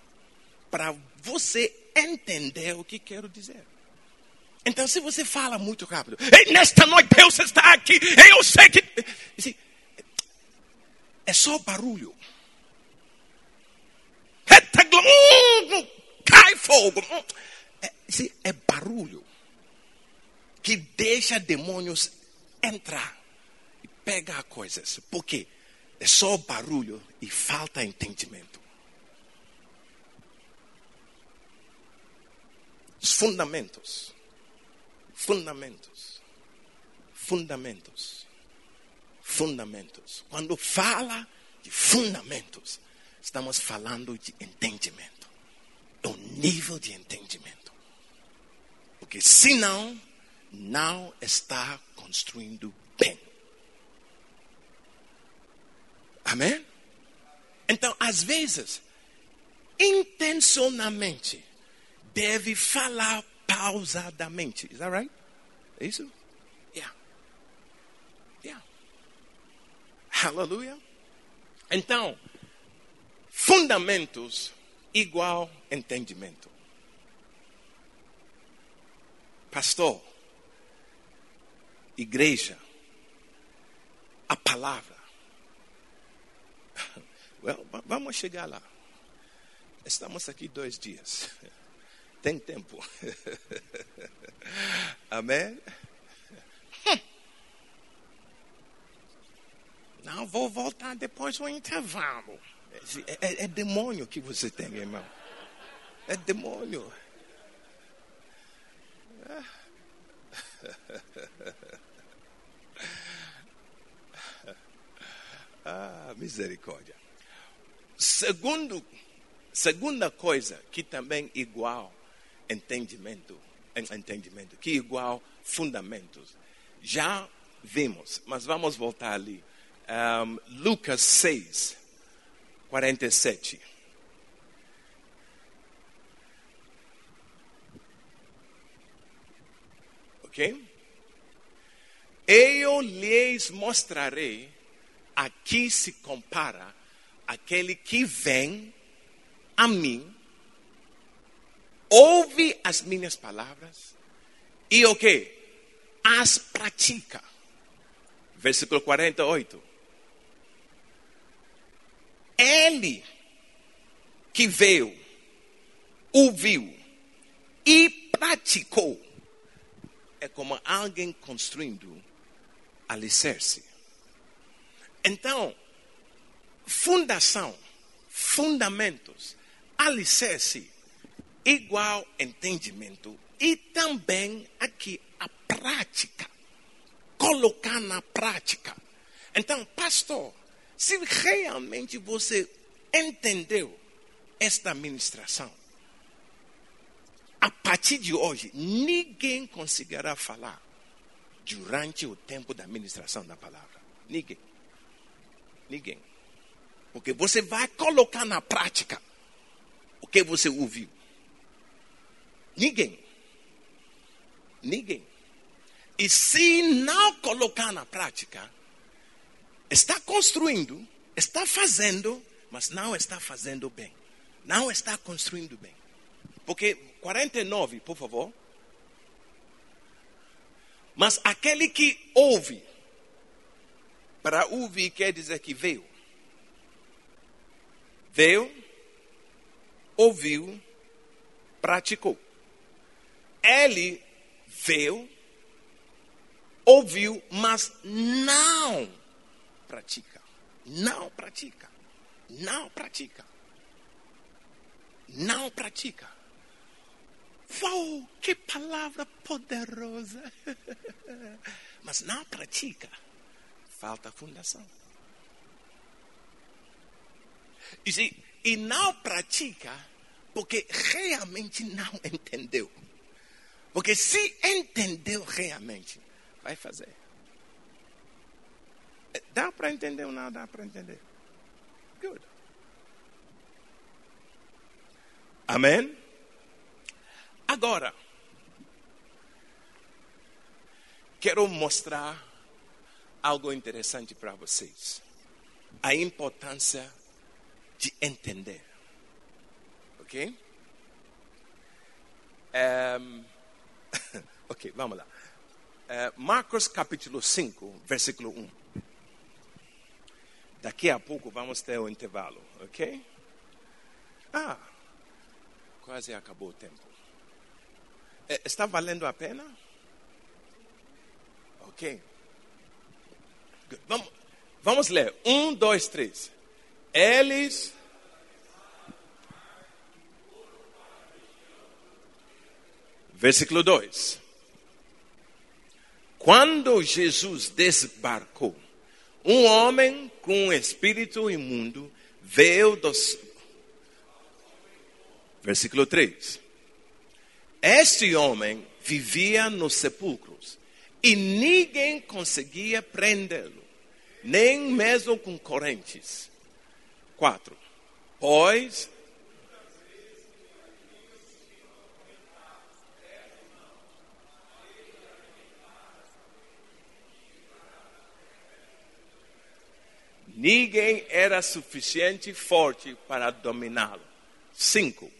para você entender o que quero dizer. Então, se você fala muito rápido, nesta noite Deus está aqui, eu sei que. É só barulho. cai fogo. É, é barulho que deixa demônios entrar e pegar coisas. Porque é só barulho e falta entendimento. Os fundamentos. Fundamentos. Fundamentos. Fundamentos. Quando fala de fundamentos, estamos falando de entendimento o nível de entendimento. Porque senão, não está construindo bem. Amém? Então, às vezes, intencionalmente, deve falar pausadamente. Is that right? É isso? Yeah. Yeah. Hallelujah. Então, fundamentos igual entendimento. Pastor, igreja, a palavra. Well, vamos chegar lá. Estamos aqui dois dias. Tem tempo. Amém? Não vou voltar depois do intervalo. É, é, é demônio que você tem, irmão. É demônio. Ah, misericórdia. Segundo, segunda coisa que também igual entendimento, entendimento, que igual fundamentos. Já vimos, mas vamos voltar ali. Um, Lucas 6, 47. Ok? Eu lhes mostrarei a que se compara aquele que vem a mim, ouve as minhas palavras e o que? As pratica. Versículo 48. Ele que veio, ouviu e praticou é como alguém construindo alicerce. Então, fundação, fundamentos, alicerce, igual entendimento e também aqui a prática. Colocar na prática. Então, pastor, se realmente você entendeu esta ministração, a partir de hoje, ninguém conseguirá falar durante o tempo da ministração da palavra? Ninguém. Ninguém. Porque você vai colocar na prática o que você ouviu. Ninguém. Ninguém. E se não colocar na prática, está construindo, está fazendo, mas não está fazendo bem. Não está construindo bem. Porque 49, por favor. Mas aquele que ouve, para ouvir quer dizer que veio. Veio, ouviu, praticou. Ele veio, ouviu, mas não pratica. Não pratica. Não pratica. Não pratica. Uau, que palavra poderosa! Mas não pratica. Falta fundação. E, se, e não pratica porque realmente não entendeu. Porque se entendeu realmente, vai fazer. Dá para entender ou não dá para entender? Good. Amém? Agora, quero mostrar algo interessante para vocês. A importância de entender. Ok? Um, ok, vamos lá. Uh, Marcos capítulo 5, versículo 1. Daqui a pouco vamos ter o um intervalo, ok? Ah, quase acabou o tempo. É, está valendo a pena? Ok. Vamos, vamos ler. Um, dois, três. Eles. Versículo 2. Quando Jesus desbarcou, um homem com um espírito imundo veio dos. Versículo 3. Este homem vivia nos sepulcros e ninguém conseguia prendê-lo, nem mesmo com correntes. 4. Pois ninguém era suficiente forte para dominá-lo. 5.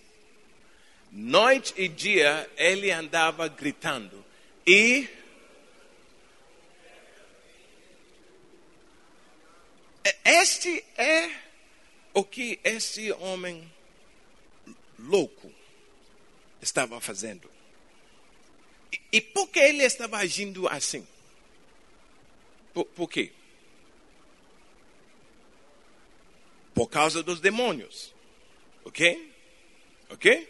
Noite e dia ele andava gritando e este é o que este homem louco estava fazendo. E, e por que ele estava agindo assim? Por, por quê? Por causa dos demônios. Ok? Ok?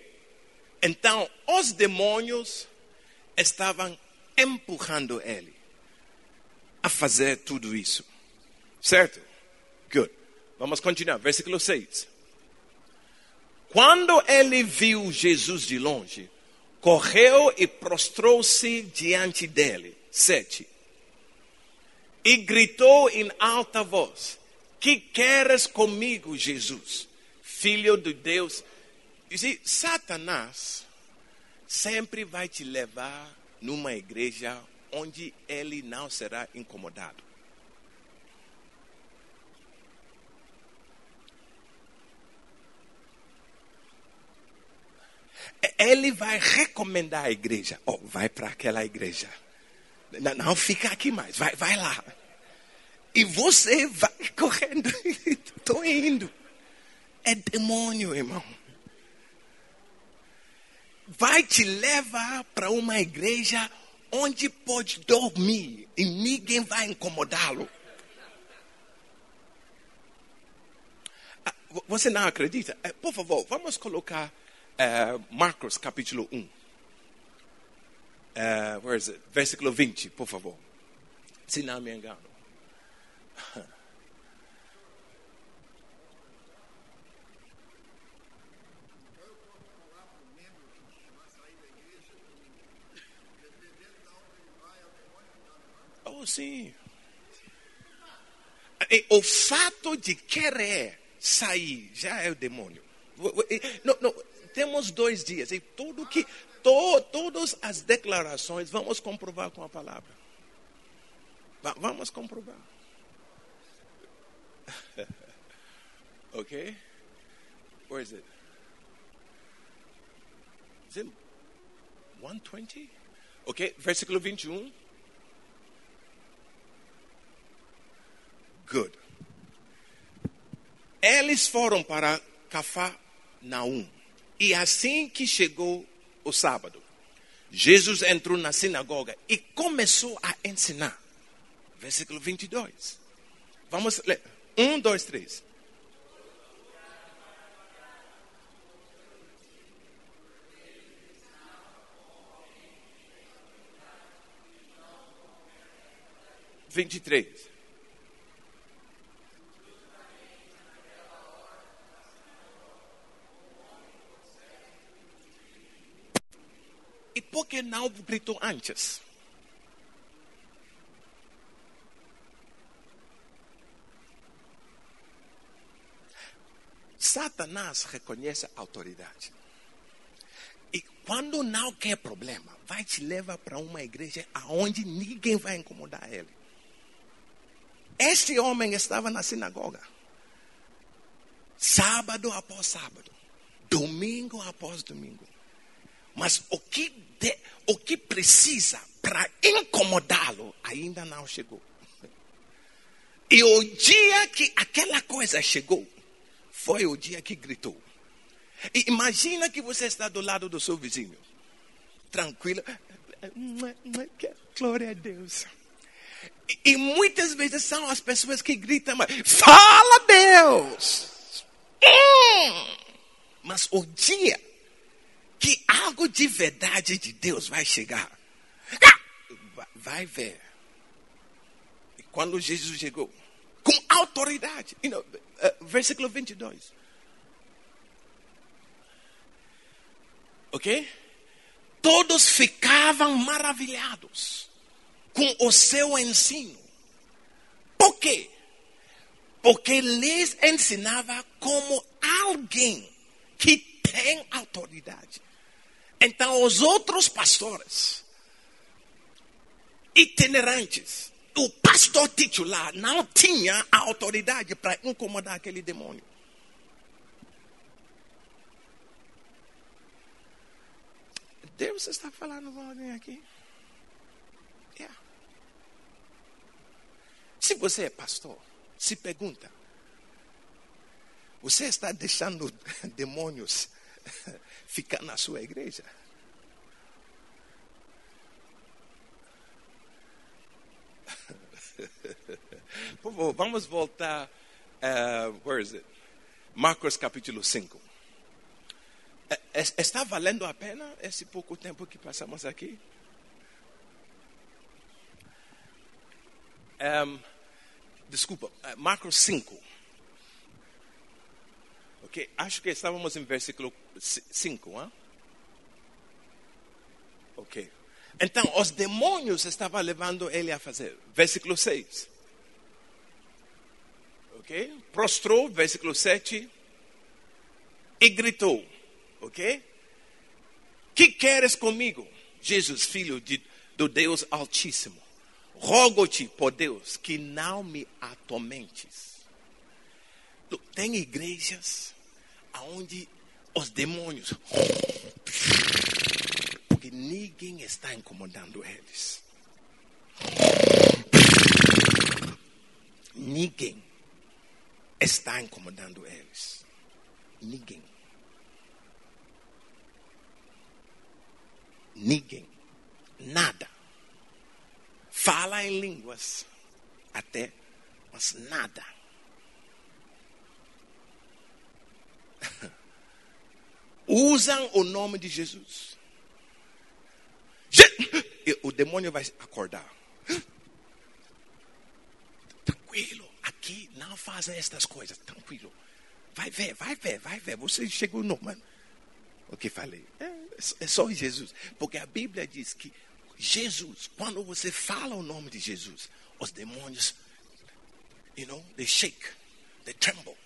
Então, os demônios estavam empurrando ele a fazer tudo isso. Certo? Good. Vamos continuar. Versículo 6. Quando ele viu Jesus de longe, correu e prostrou-se diante dele. 7. E gritou em alta voz: Que queres comigo, Jesus, filho de Deus see, Satanás sempre vai te levar numa igreja onde ele não será incomodado. Ele vai recomendar a igreja. Oh, vai para aquela igreja. Não, não fica aqui mais. Vai, vai lá. E você vai correndo. Estou indo. É demônio, irmão vai te levar para uma igreja onde pode dormir e ninguém vai incomodá-lo. Ah, você não acredita? Eh, por favor, vamos colocar uh, Marcos capítulo 1. Uh, where is it? Versículo 20, por favor. Se não me engano. Sim. E o fato de querer sair já é o demônio. Não, não, temos dois dias e tudo que, to, todas as declarações vamos comprovar com a palavra. Vamos comprovar. okay? Where is it? Is it 120? Ok, versículo 21. Good. Eles foram para Cafarnaum. E assim que chegou o sábado, Jesus entrou na sinagoga e começou a ensinar. Versículo 22. Vamos ler. Um, dois, três. Vinte e três. E por que não gritou antes? Satanás reconhece a autoridade. E quando não quer problema, vai te levar para uma igreja aonde ninguém vai incomodar ele. Este homem estava na sinagoga. Sábado após sábado. Domingo após domingo. Mas o que, de, o que precisa para incomodá-lo ainda não chegou. E o dia que aquela coisa chegou, foi o dia que gritou. E imagina que você está do lado do seu vizinho, tranquilo. Glória a Deus. E, muitas vezes são as pessoas que gritam, fala Deus. Mas o dia que algo de verdade de Deus vai chegar, vai ver. E quando Jesus chegou, com autoridade, you know, uh, versículo 22. Ok? Todos ficavam maravilhados com o seu ensino. Por quê? Porque lhes ensinava como alguém que tem autoridade. Então, os outros pastores, itinerantes, o pastor titular não tinha a autoridade para incomodar aquele demônio. Deus está falando com alguém aqui? Yeah. Se você é pastor, se pergunta: você está deixando demônios ficar na sua igreja? Favor, vamos voltar. Uh, where is it? Marcos capítulo 5. É, é, está valendo a pena esse pouco tempo que passamos aqui? Um, desculpa, Marcos 5. Ok, acho que estávamos em versículo 5. Hein? Ok. Então, os demônios estavam levando ele a fazer. Versículo 6. Ok? Prostrou, versículo 7. E gritou. Ok? Que queres comigo? Jesus, filho de, do Deus Altíssimo. Rogo-te, por Deus, que não me atormentes. Tem igrejas onde os demônios porque ninguém está incomodando eles. Ninguém está incomodando eles. Ninguém. Ninguém. Nada. Fala em línguas. Até, mas nada. Usam o nome de Jesus. O demônio vai acordar. Tranquilo, fazem estas coisas. Tranquilo. Vai ver, vai ver, vai ver. Você chegou no. Mano. O que falei? É, é só Jesus. Porque a Bíblia diz que Jesus, quando você fala o nome de Jesus, os demônios, you know, they shake, they tremble.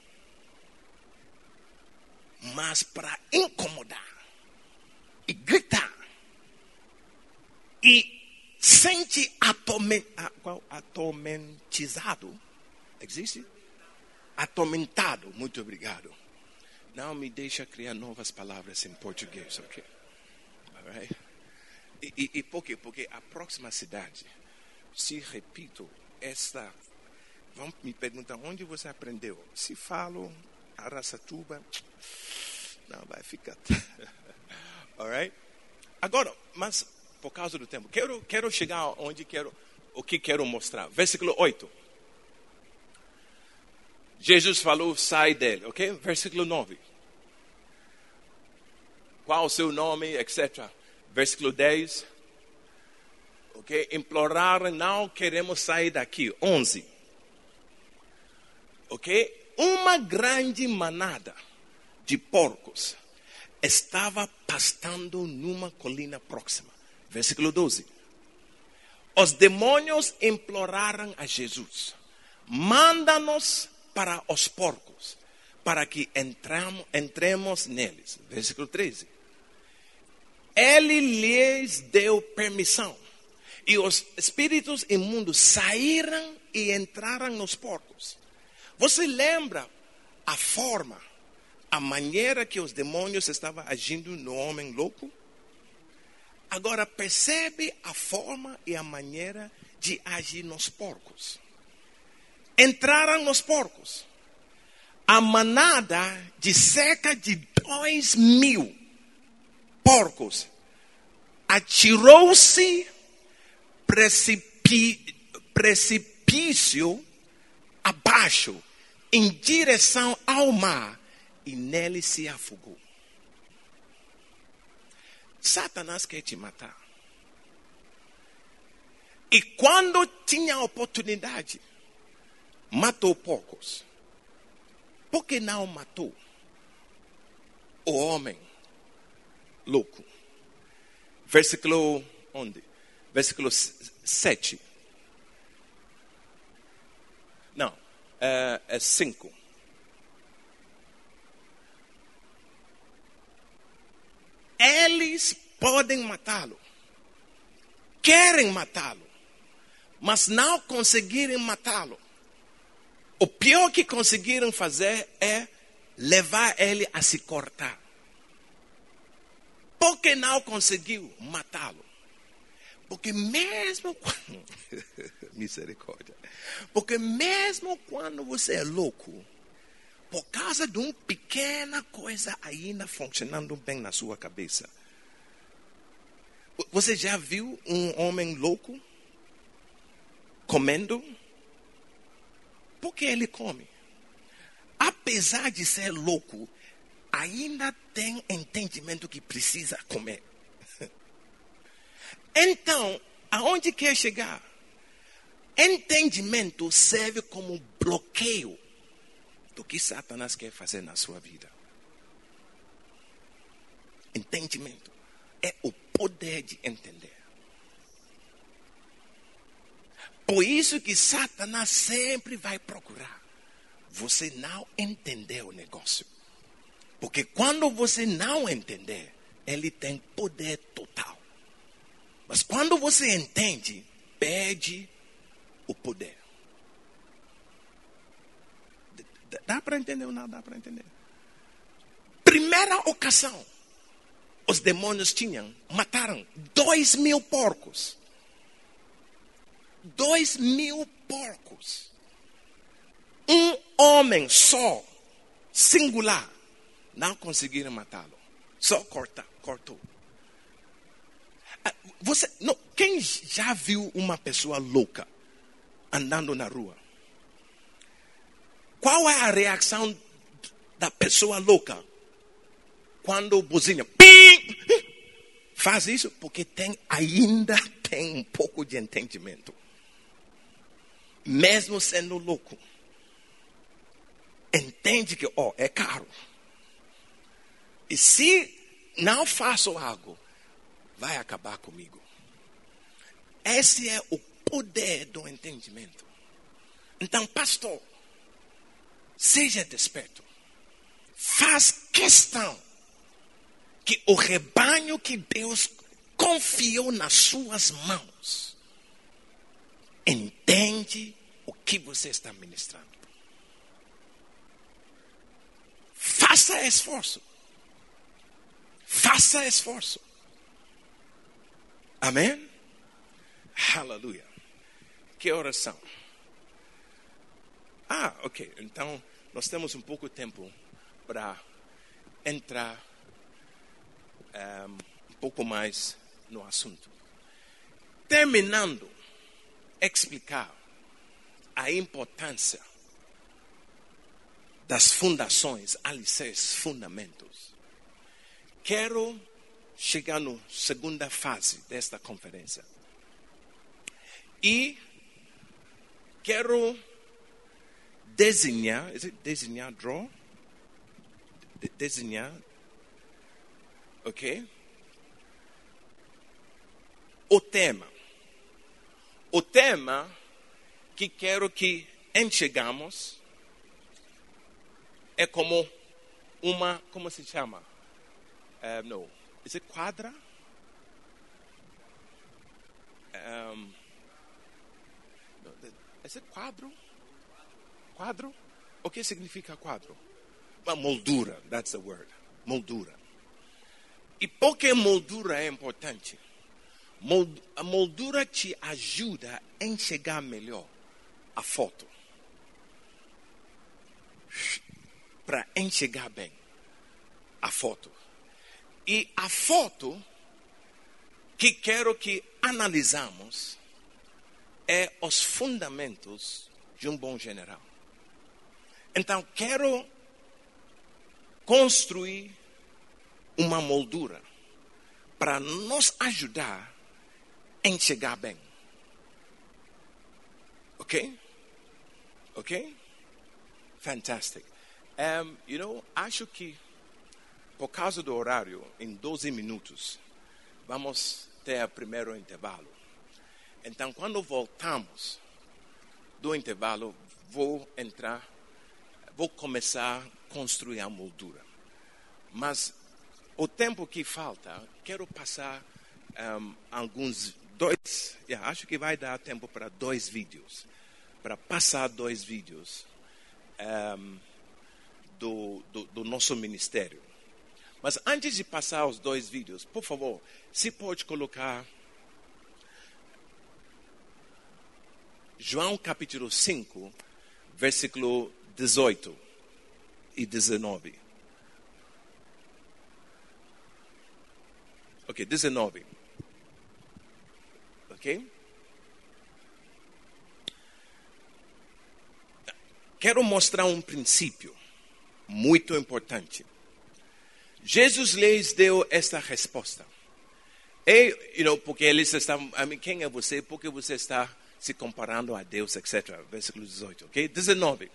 Mas para incomodar e gritar e sente atormen, atormentizado, existe? Atormentado, muito obrigado. Não me deixa criar novas palavras em português, ok? Alright? E, e, e por quê? Porque a próxima cidade, se repito, esta. Vão me perguntar onde você aprendeu. Se falo Araçatuba, não vai ficar. Alright? Agora, mas por causa do tempo, quero, quero chegar onde quero, o que quero mostrar. Versículo 8. Jesus falou, sai dele, ok? Versículo 9. Qual o seu nome, etc. Versículo 10. Ok? Implorar, não queremos sair daqui. 11. Ok? Uma grande manada de porcos estava pastando numa colina próxima. Versículo 12. Os demônios imploraram a Jesus: manda-nos para os porcos, para que entramos, entremos neles. Versículo 13. Ele lhes deu permissão. E os espíritos imundos saíram e entraram nos porcos. Você lembra a forma, a maneira que os demônios estavam agindo no homem louco? Agora percebe a forma e a maneira de agir nos porcos entraram nos porcos. A manada de cerca de dois mil porcos atirou-se precipi, precipício abaixo, em direção ao mar, e nele se afogou. Satanás quer te matar. E quando tinha oportunidade, matou poucos. Por que não matou o homem louco? Versículo onde? Versículo 7. Não, é 5. É Eles podem matá-lo, querem matá-lo, mas não conseguirem matá-lo. O pior que conseguiram fazer é levar ele a se cortar. Por que não conseguiu matá-lo? Porque mesmo quando. Misericórdia. Porque mesmo quando você é louco, por causa de uma pequena coisa ainda funcionando bem na sua cabeça. Você já viu um homem louco comendo? Porque ele come. Apesar de ser louco, ainda tem entendimento que precisa comer. Então, aonde quer chegar? Entendimento serve como bloqueio do que Satanás quer fazer na sua vida. Entendimento é o poder de entender. Por isso que Satanás sempre vai procurar. Você não entender o negócio. Porque quando você não entender, ele tem poder total. Mas quando você entende, perde o poder. Dá para entender ou não dá para entender? Primeira ocasião, os demônios tinham, mataram dois mil porcos dois mil porcos. Um homem só, singular, não conseguiram matá-lo. Só corta, cortou. Ah, você, não, quem já viu uma pessoa louca andando na rua? Qual é a reação da pessoa louca quando buzina? Pim! Faz isso porque tem ainda tem um pouco de entendimento mesmo sendo louco, entende que, ó, é caro. E se não faço algo, vai acabar comigo. Esse é o poder do entendimento. Então, pastor, seja desperto. Faz questão que o rebanho que Deus confiou nas suas mãos entende o que você está ministrando. Faça esforço. Faça esforço. Amém? Aleluia. Que oração. Ah, ok. Então, nós temos um pouco de tempo para entrar um, ehm, um pouco mais no assunto. Terminando, explicar a importância das fundações, alicerces, fundamentos. Quero chegar na segunda fase desta conferência. E quero desenhar, desenhar, draw? De desenhar, ok? O tema. O tema que quero que enxergamos é como uma, como se chama? Uh, no, is it quadra? Um, is it quadro? Quadro? O que significa quadro? Uma moldura, that's the word. Moldura. E por que moldura é importante? A moldura te ajuda a enxergar melhor a foto. Para enxergar bem a foto. E a foto que quero que analisamos é os fundamentos de um bom general. Então, quero construir uma moldura para nos ajudar a enxergar bem. Ok? Ok? Fantastic. Um, you know, acho que por causa do horário, em 12 minutos, vamos ter o primeiro intervalo. Então, quando voltamos do intervalo, vou entrar, vou começar a construir a moldura. Mas o tempo que falta, quero passar um, alguns dois, yeah, acho que vai dar tempo para dois vídeos, para passar dois vídeos um, do, do, do nosso ministério. Mas antes de passar os dois vídeos, por favor, se pode colocar João capítulo 5, versículo 18 e 19. Ok, 19. Ok? Quero mostrar um princípio muito importante. Jesus lhes deu esta resposta. E, you know, porque eles estão, I mean, quem é você? Porque você está se comparando a Deus, etc. Versículo 18, ok? 19.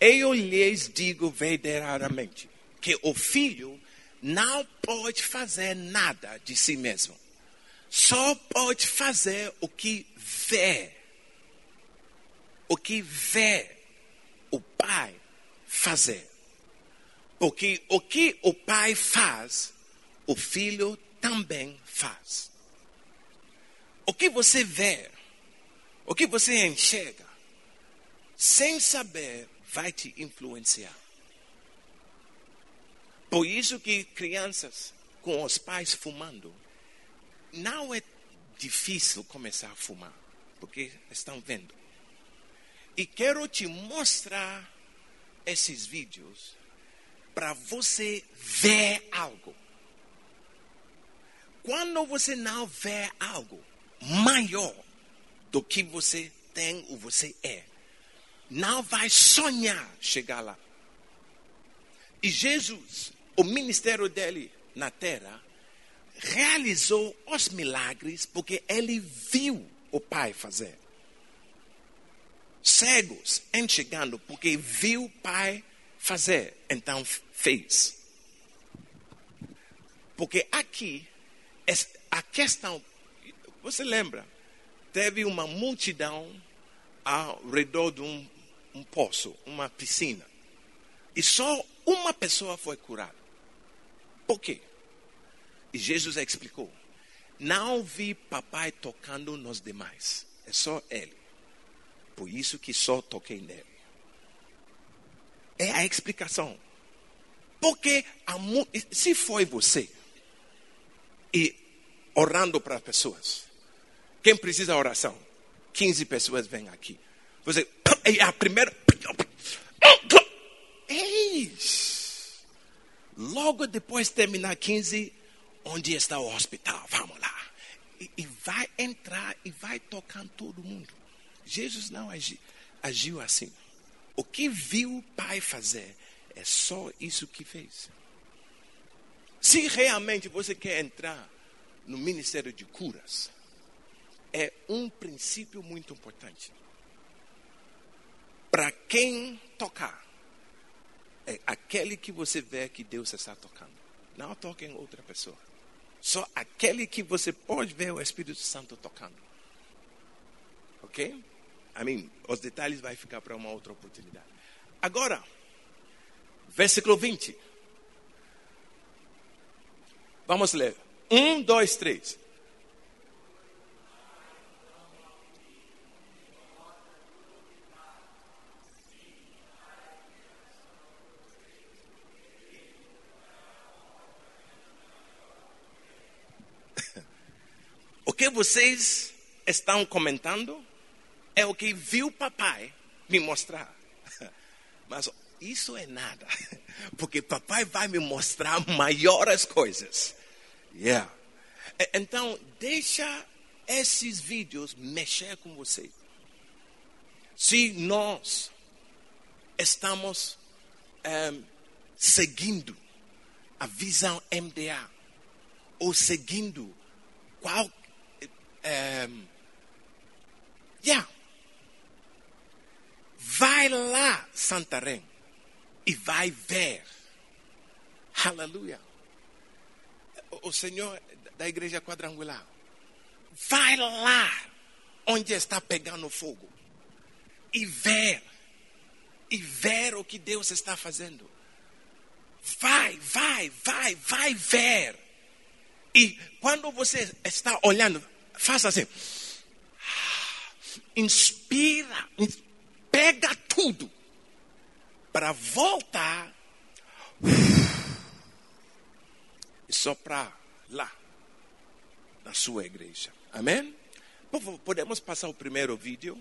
Eu lhes digo verdadeiramente que o filho não pode fazer nada de si mesmo. Só pode fazer o que vê. O que vê o pai fazer. Porque o que o pai faz, o filho também faz. O que você vê, o que você enxerga, sem saber, vai te influenciar. Por isso que crianças com os pais fumando, não é difícil começar a fumar, porque estão vendo. E quero te mostrar esses vídeos para você ver algo. Quando você não vê algo maior do que você tem ou você é, não vai sonhar chegar lá. E Jesus, o ministério dele na terra, realizou os milagres porque ele viu o Pai fazer. Cegos enxergando porque viu o Pai fazer, então fez. Porque aqui, a questão, você lembra, teve uma multidão ao redor de um, um poço, uma piscina. E só uma pessoa foi curada. Por quê? E Jesus explicou: Não vi papai tocando nos demais, é só ele. Por isso que só toquei nele. É a explicação. Porque se foi você e orando para as pessoas, quem precisa de oração? 15 pessoas vêm aqui. Você, é a primeira. Eis! Logo depois de terminar 15, onde está o hospital? Vamos lá. E, e vai entrar e vai tocar todo mundo. Jesus não agiu, agiu assim. O que viu o Pai fazer é só isso que fez. Se realmente você quer entrar no ministério de curas, é um princípio muito importante. Para quem tocar, é aquele que você vê que Deus está tocando. Não toque em outra pessoa. Só aquele que você pode ver o Espírito Santo tocando. Ok? Mean, os detalhes vai ficar para uma outra oportunidade. Agora, versículo 20. Vamos ler. Um, dois, três. Vocês estão comentando é o que viu papai me mostrar. Mas isso é nada, porque papai vai me mostrar maiores coisas. Yeah. Então, deixa esses vídeos mexer com você. Se nós estamos um, seguindo a visão MDA, ou seguindo qual. Um, yeah. Vai lá, Santarém, e vai ver. Aleluia o Senhor da igreja quadrangular. Vai lá onde está pegando fogo e ver, e ver o que Deus está fazendo. Vai, vai, vai, vai ver. E quando você está olhando, faça assim. Inspira, pega tudo para voltar e soprar lá, na sua igreja. Amém? Podemos passar o primeiro vídeo?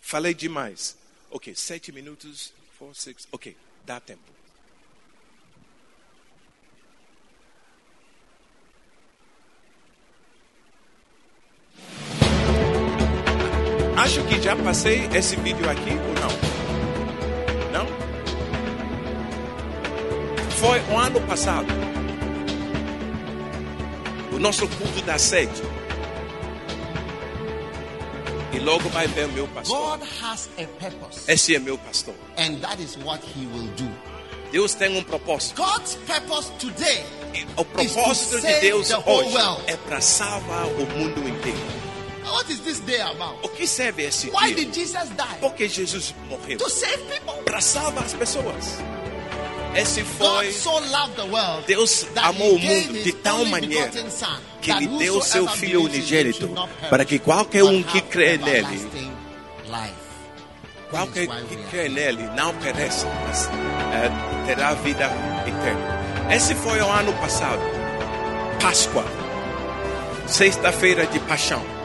Falei demais. Ok, sete minutos, four, six. Ok, dá tempo. Acho que já passei esse vídeo aqui ou não? foi o ano passado. O nosso culto da sede. E logo vai ver meu pastor. God has a purpose. Esse é meu pastor. And that is what he will do. Deus tem um propósito. God's purpose today o propósito de Deus hoje é para salvar o mundo inteiro. What is this day about? O que serve esse Why dia? did Jesus die? Porque Jesus morreu. To save people. Para salvar as pessoas. Esse foi. Deus amou o mundo de tal maneira que Ele deu o seu Filho unigênito para que qualquer um que crê nele, qualquer que crê nele não pereça, mas é, terá vida eterna. Esse foi o ano passado, Páscoa, sexta-feira de paixão.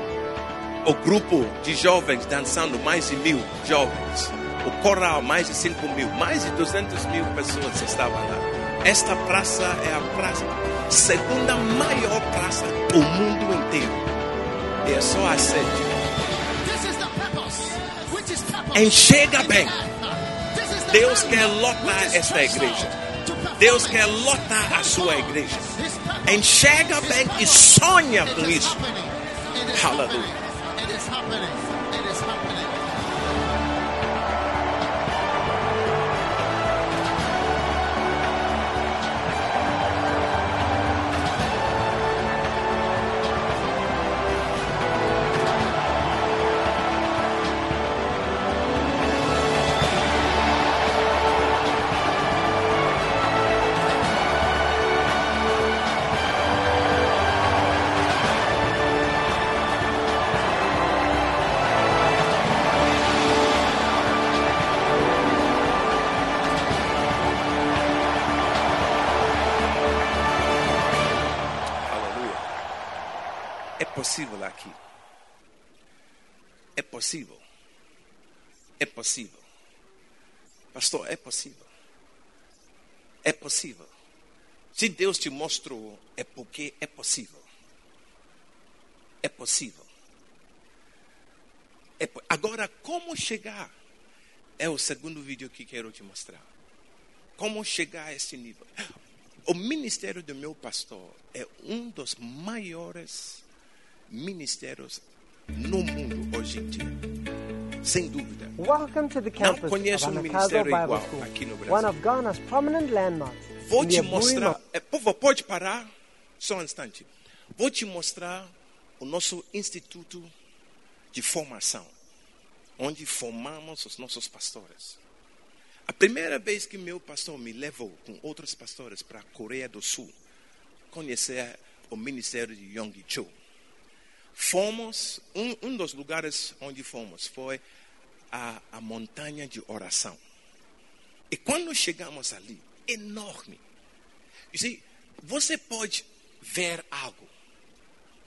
O grupo de jovens dançando, mais de mil jovens o coral, mais de 5 mil, mais de 200 mil pessoas estavam lá. Esta praça é a praça, segunda maior praça do mundo inteiro. E é só a sede. Enxerga bem. Deus quer lotar esta igreja. Deus quer lotar a sua igreja. Enxerga bem e sonha com isso. Aleluia. Possível possível. É possível. Pastor, é possível. É possível. Se Deus te mostrou, é porque é possível. É possível. É, agora, como chegar? É o segundo vídeo que quero te mostrar. Como chegar a esse nível? O ministério do meu pastor é um dos maiores ministérios no mundo hoje em dia. Sem dúvida. Welcome to the campus Não um ministério Bible igual School, aqui no one Brasil. of Ghana's prominent landmarks. Vou te mostrar. Mo- É, por favor, pode parar? Só um instante. Vou te mostrar o nosso instituto de formação, onde formamos os nossos pastores. A primeira vez que meu pastor me levou com outros pastores para a Coreia do Sul, conhecer o ministério de Yonggi Cho. Fomos, um, um dos lugares onde fomos foi a, a montanha de oração. E quando chegamos ali, enorme. Você pode ver algo,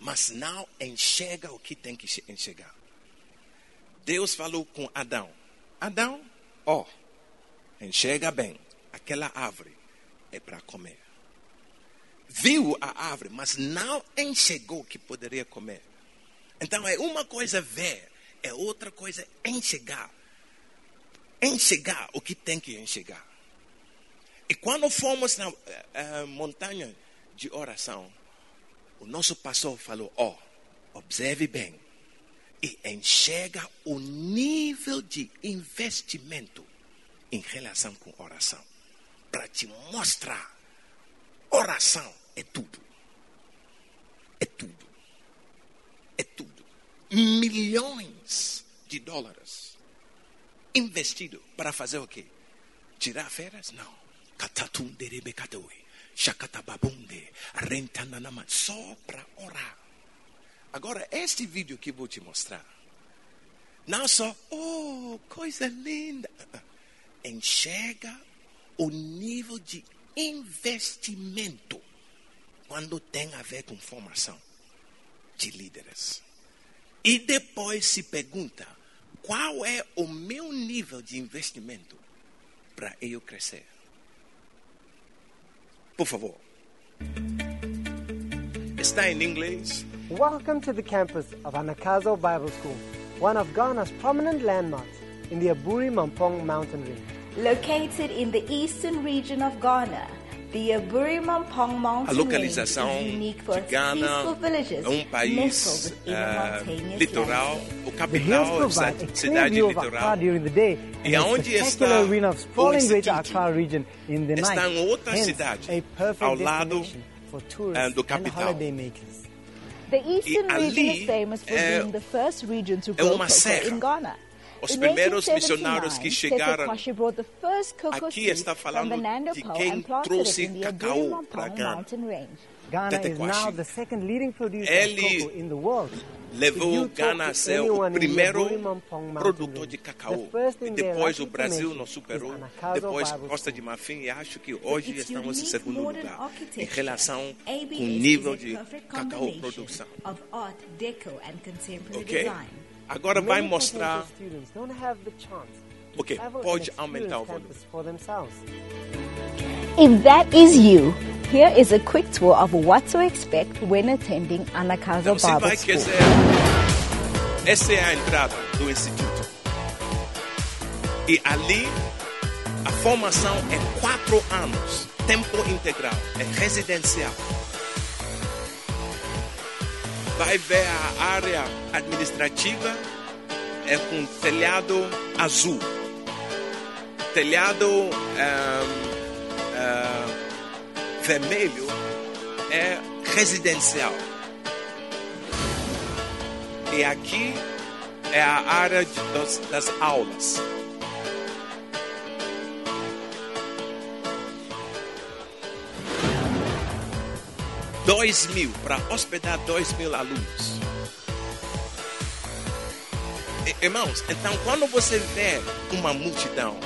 mas não enxerga o que tem que enxergar. Deus falou com Adão: Adão, ó, enxerga bem, aquela árvore é para comer. Viu a árvore, mas não enxergou que poderia comer. Então é uma coisa ver, é outra coisa enxergar. Enxergar o que tem que enxergar. E quando fomos na eh, eh, montanha de oração, o nosso pastor falou: Ó, observe bem e enxerga o nível de investimento em relação com oração. Para te mostrar, oração é tudo. É tudo. É tudo. Milhões de dólares investido para fazer o quê? Tirar férias? Não. Só para orar. Agora, este vídeo que vou te mostrar, não só, oh, coisa linda. Enxerga o nível de investimento quando tem a ver com formação de líderes. E depois se pergunta, qual é o meu nível de investimento para eu crescer? Por favor. Está em inglês. Welcome to the campus of Anakazo Bible School, one of Ghana's prominent landmarks in the Aburi Mampong mountain range. Located in the eastern region of Ghana, A mountain localização range is unique for de its Ghana peaceful villages é um país mountainous litoral. O capital provide é a clear cidade view of litoral. Accra during the day E spectacular está o sprawling Greater instituto? Accra region in the Está night. em outra cidade, a perfect ao lado, destination for tourists ah, do and capital. E region ali is famous for é- being the first region to é uma serra. Os primeiros 1879, missionários que chegaram aqui está falando de quem trouxe cacau para Ghana. Ele levou Ghana a ser o primeiro produtor de cacau. E depois o Brasil nos superou. Depois Costa de. Marfim. E acho que hoje estamos em segundo lugar em relação com o nível de cacau produção. Of art, deco and contemporary Ok? Agora vai mostrar. travel pode aumentar o volume. campus for themselves. If that is you, here is a quick tour of what to expect when attending Anakazo Então, Bible vai School. quiser. Essa é a entrada do instituto. E ali, a formação é quatro anos, tempo integral, é residencial. Vai ver a área administrativa, é com telhado azul. Telhado ah, ah, vermelho é residencial. E aqui é a área de- das, das aulas. Dois mil, para hospedar dois mil alunos. Irmãos, então quando você vê uma multidão,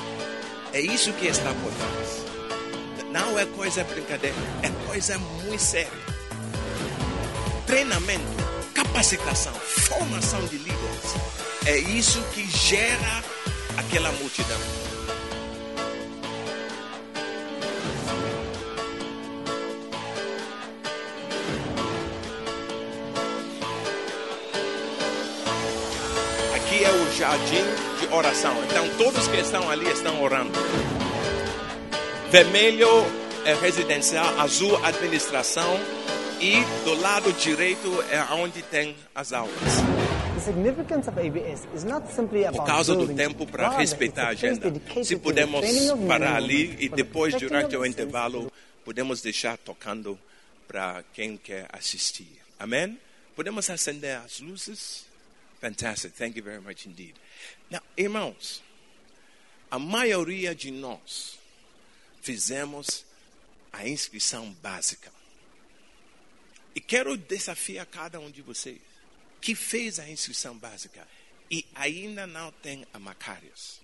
é isso que está por trás. Não é coisa brincadeira, é coisa muito séria treinamento, capacitação, formação de líderes. É isso que gera aquela multidão. Jardim de oração. Então todos que estão ali estão orando. Vermelho é residencial, azul administração e do lado direito é onde tem as aulas. Por causa do tempo para respeitar a agenda, se podemos parar ali e depois, durante o intervalo, podemos deixar tocando para quem quer assistir. Amém? Podemos acender as luzes? Fantastic. Thank you very much indeed. Now, irmãos, a maioria de nós fizemos a inscrição básica. E quero desafiar cada um de vocês que fez a inscrição básica e ainda não tem a Macarius.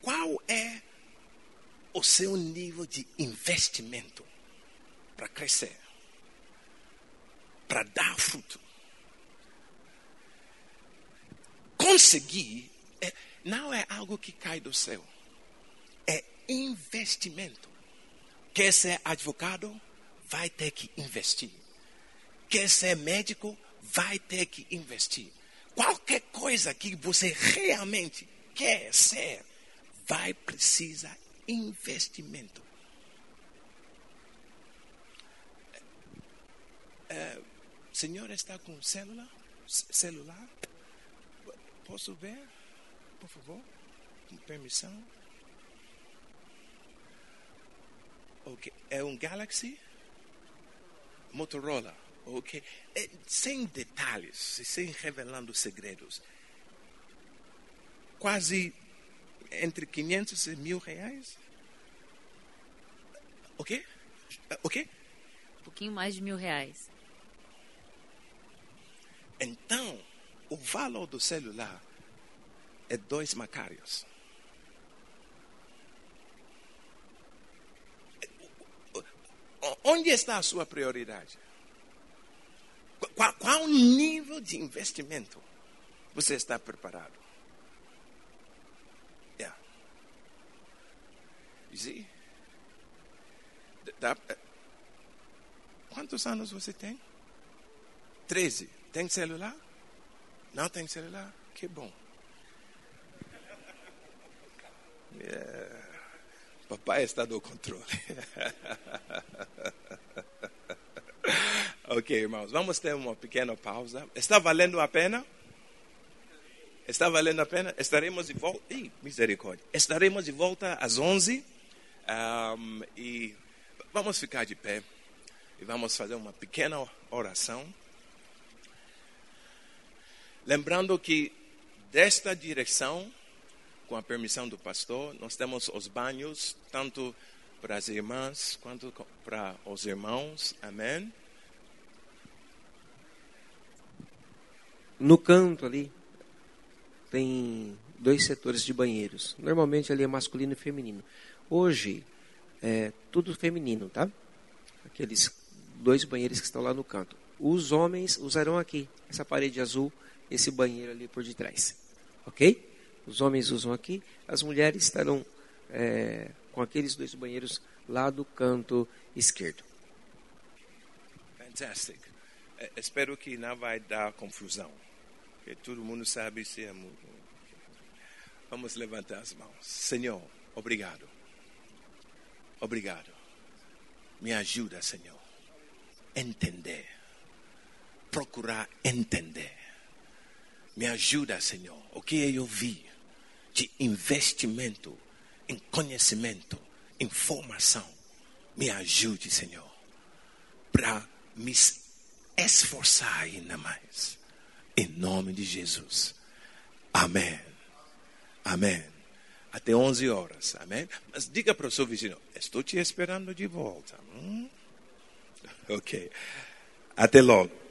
Qual é o seu nível de investimento para crescer, para dar fruto? Conseguir é, não é algo que cai do céu, é investimento. Quer ser advogado? vai ter que investir. Quer ser médico? Vai ter que investir. Qualquer coisa que você realmente quer ser, vai precisar investimento. É, senhor está com célula? Celular? Posso ver? Por favor? Com permissão? Ok. É um Galaxy? Motorola, ok? É, sem detalhes, sem revelando segredos. Quase entre 500 e mil reais. Ok? Ok? Um pouquinho mais de mil reais. Então, o valor do celular é dois macários. Onde está a sua prioridade? Qual, qual nível de investimento você está preparado? Yeah. You eh, quantos anos você tem? Treze. Tem celular? Não tem celular? Que bom. Yeah. Papai está do controle. ok, irmãos, vamos ter uma pequena pausa. Está valendo a pena? Está valendo a pena? Estaremos de volta. Ih, misericórdia. Estaremos de volta às 11 um, e vamos ficar de pé e vamos fazer uma pequena oração. Lembrando que desta direção com a permissão do pastor, nós temos os banhos, tanto para as irmãs quanto para os irmãos. Amém? No canto ali, tem dois setores de banheiros. Normalmente ali é masculino e feminino. Hoje, é tudo feminino, tá? Aqueles dois banheiros que estão lá no canto. Os homens usarão aqui, essa parede azul, esse banheiro ali por detrás. Ok? Os homens usam aqui, as mulheres estarão é, com aqueles dois banheiros lá do canto esquerdo. Fantastic. É, espero que não vai dar confusão, porque todo mundo sabe se é muito. Vamos levantar as mãos. Senhor, obrigado. Obrigado. Me ajuda, Senhor. Entender. Procurar entender. Me ajuda, Senhor. O que eu vi de investimento em conhecimento, em formação. Me ajude, Senhor, para me esforçar ainda mais. Em nome de Jesus. Amém. Amém. Até 11 horas. Amém. Mas diga para o seu vizinho: Estou te esperando de volta. Hum? Ok. Até logo.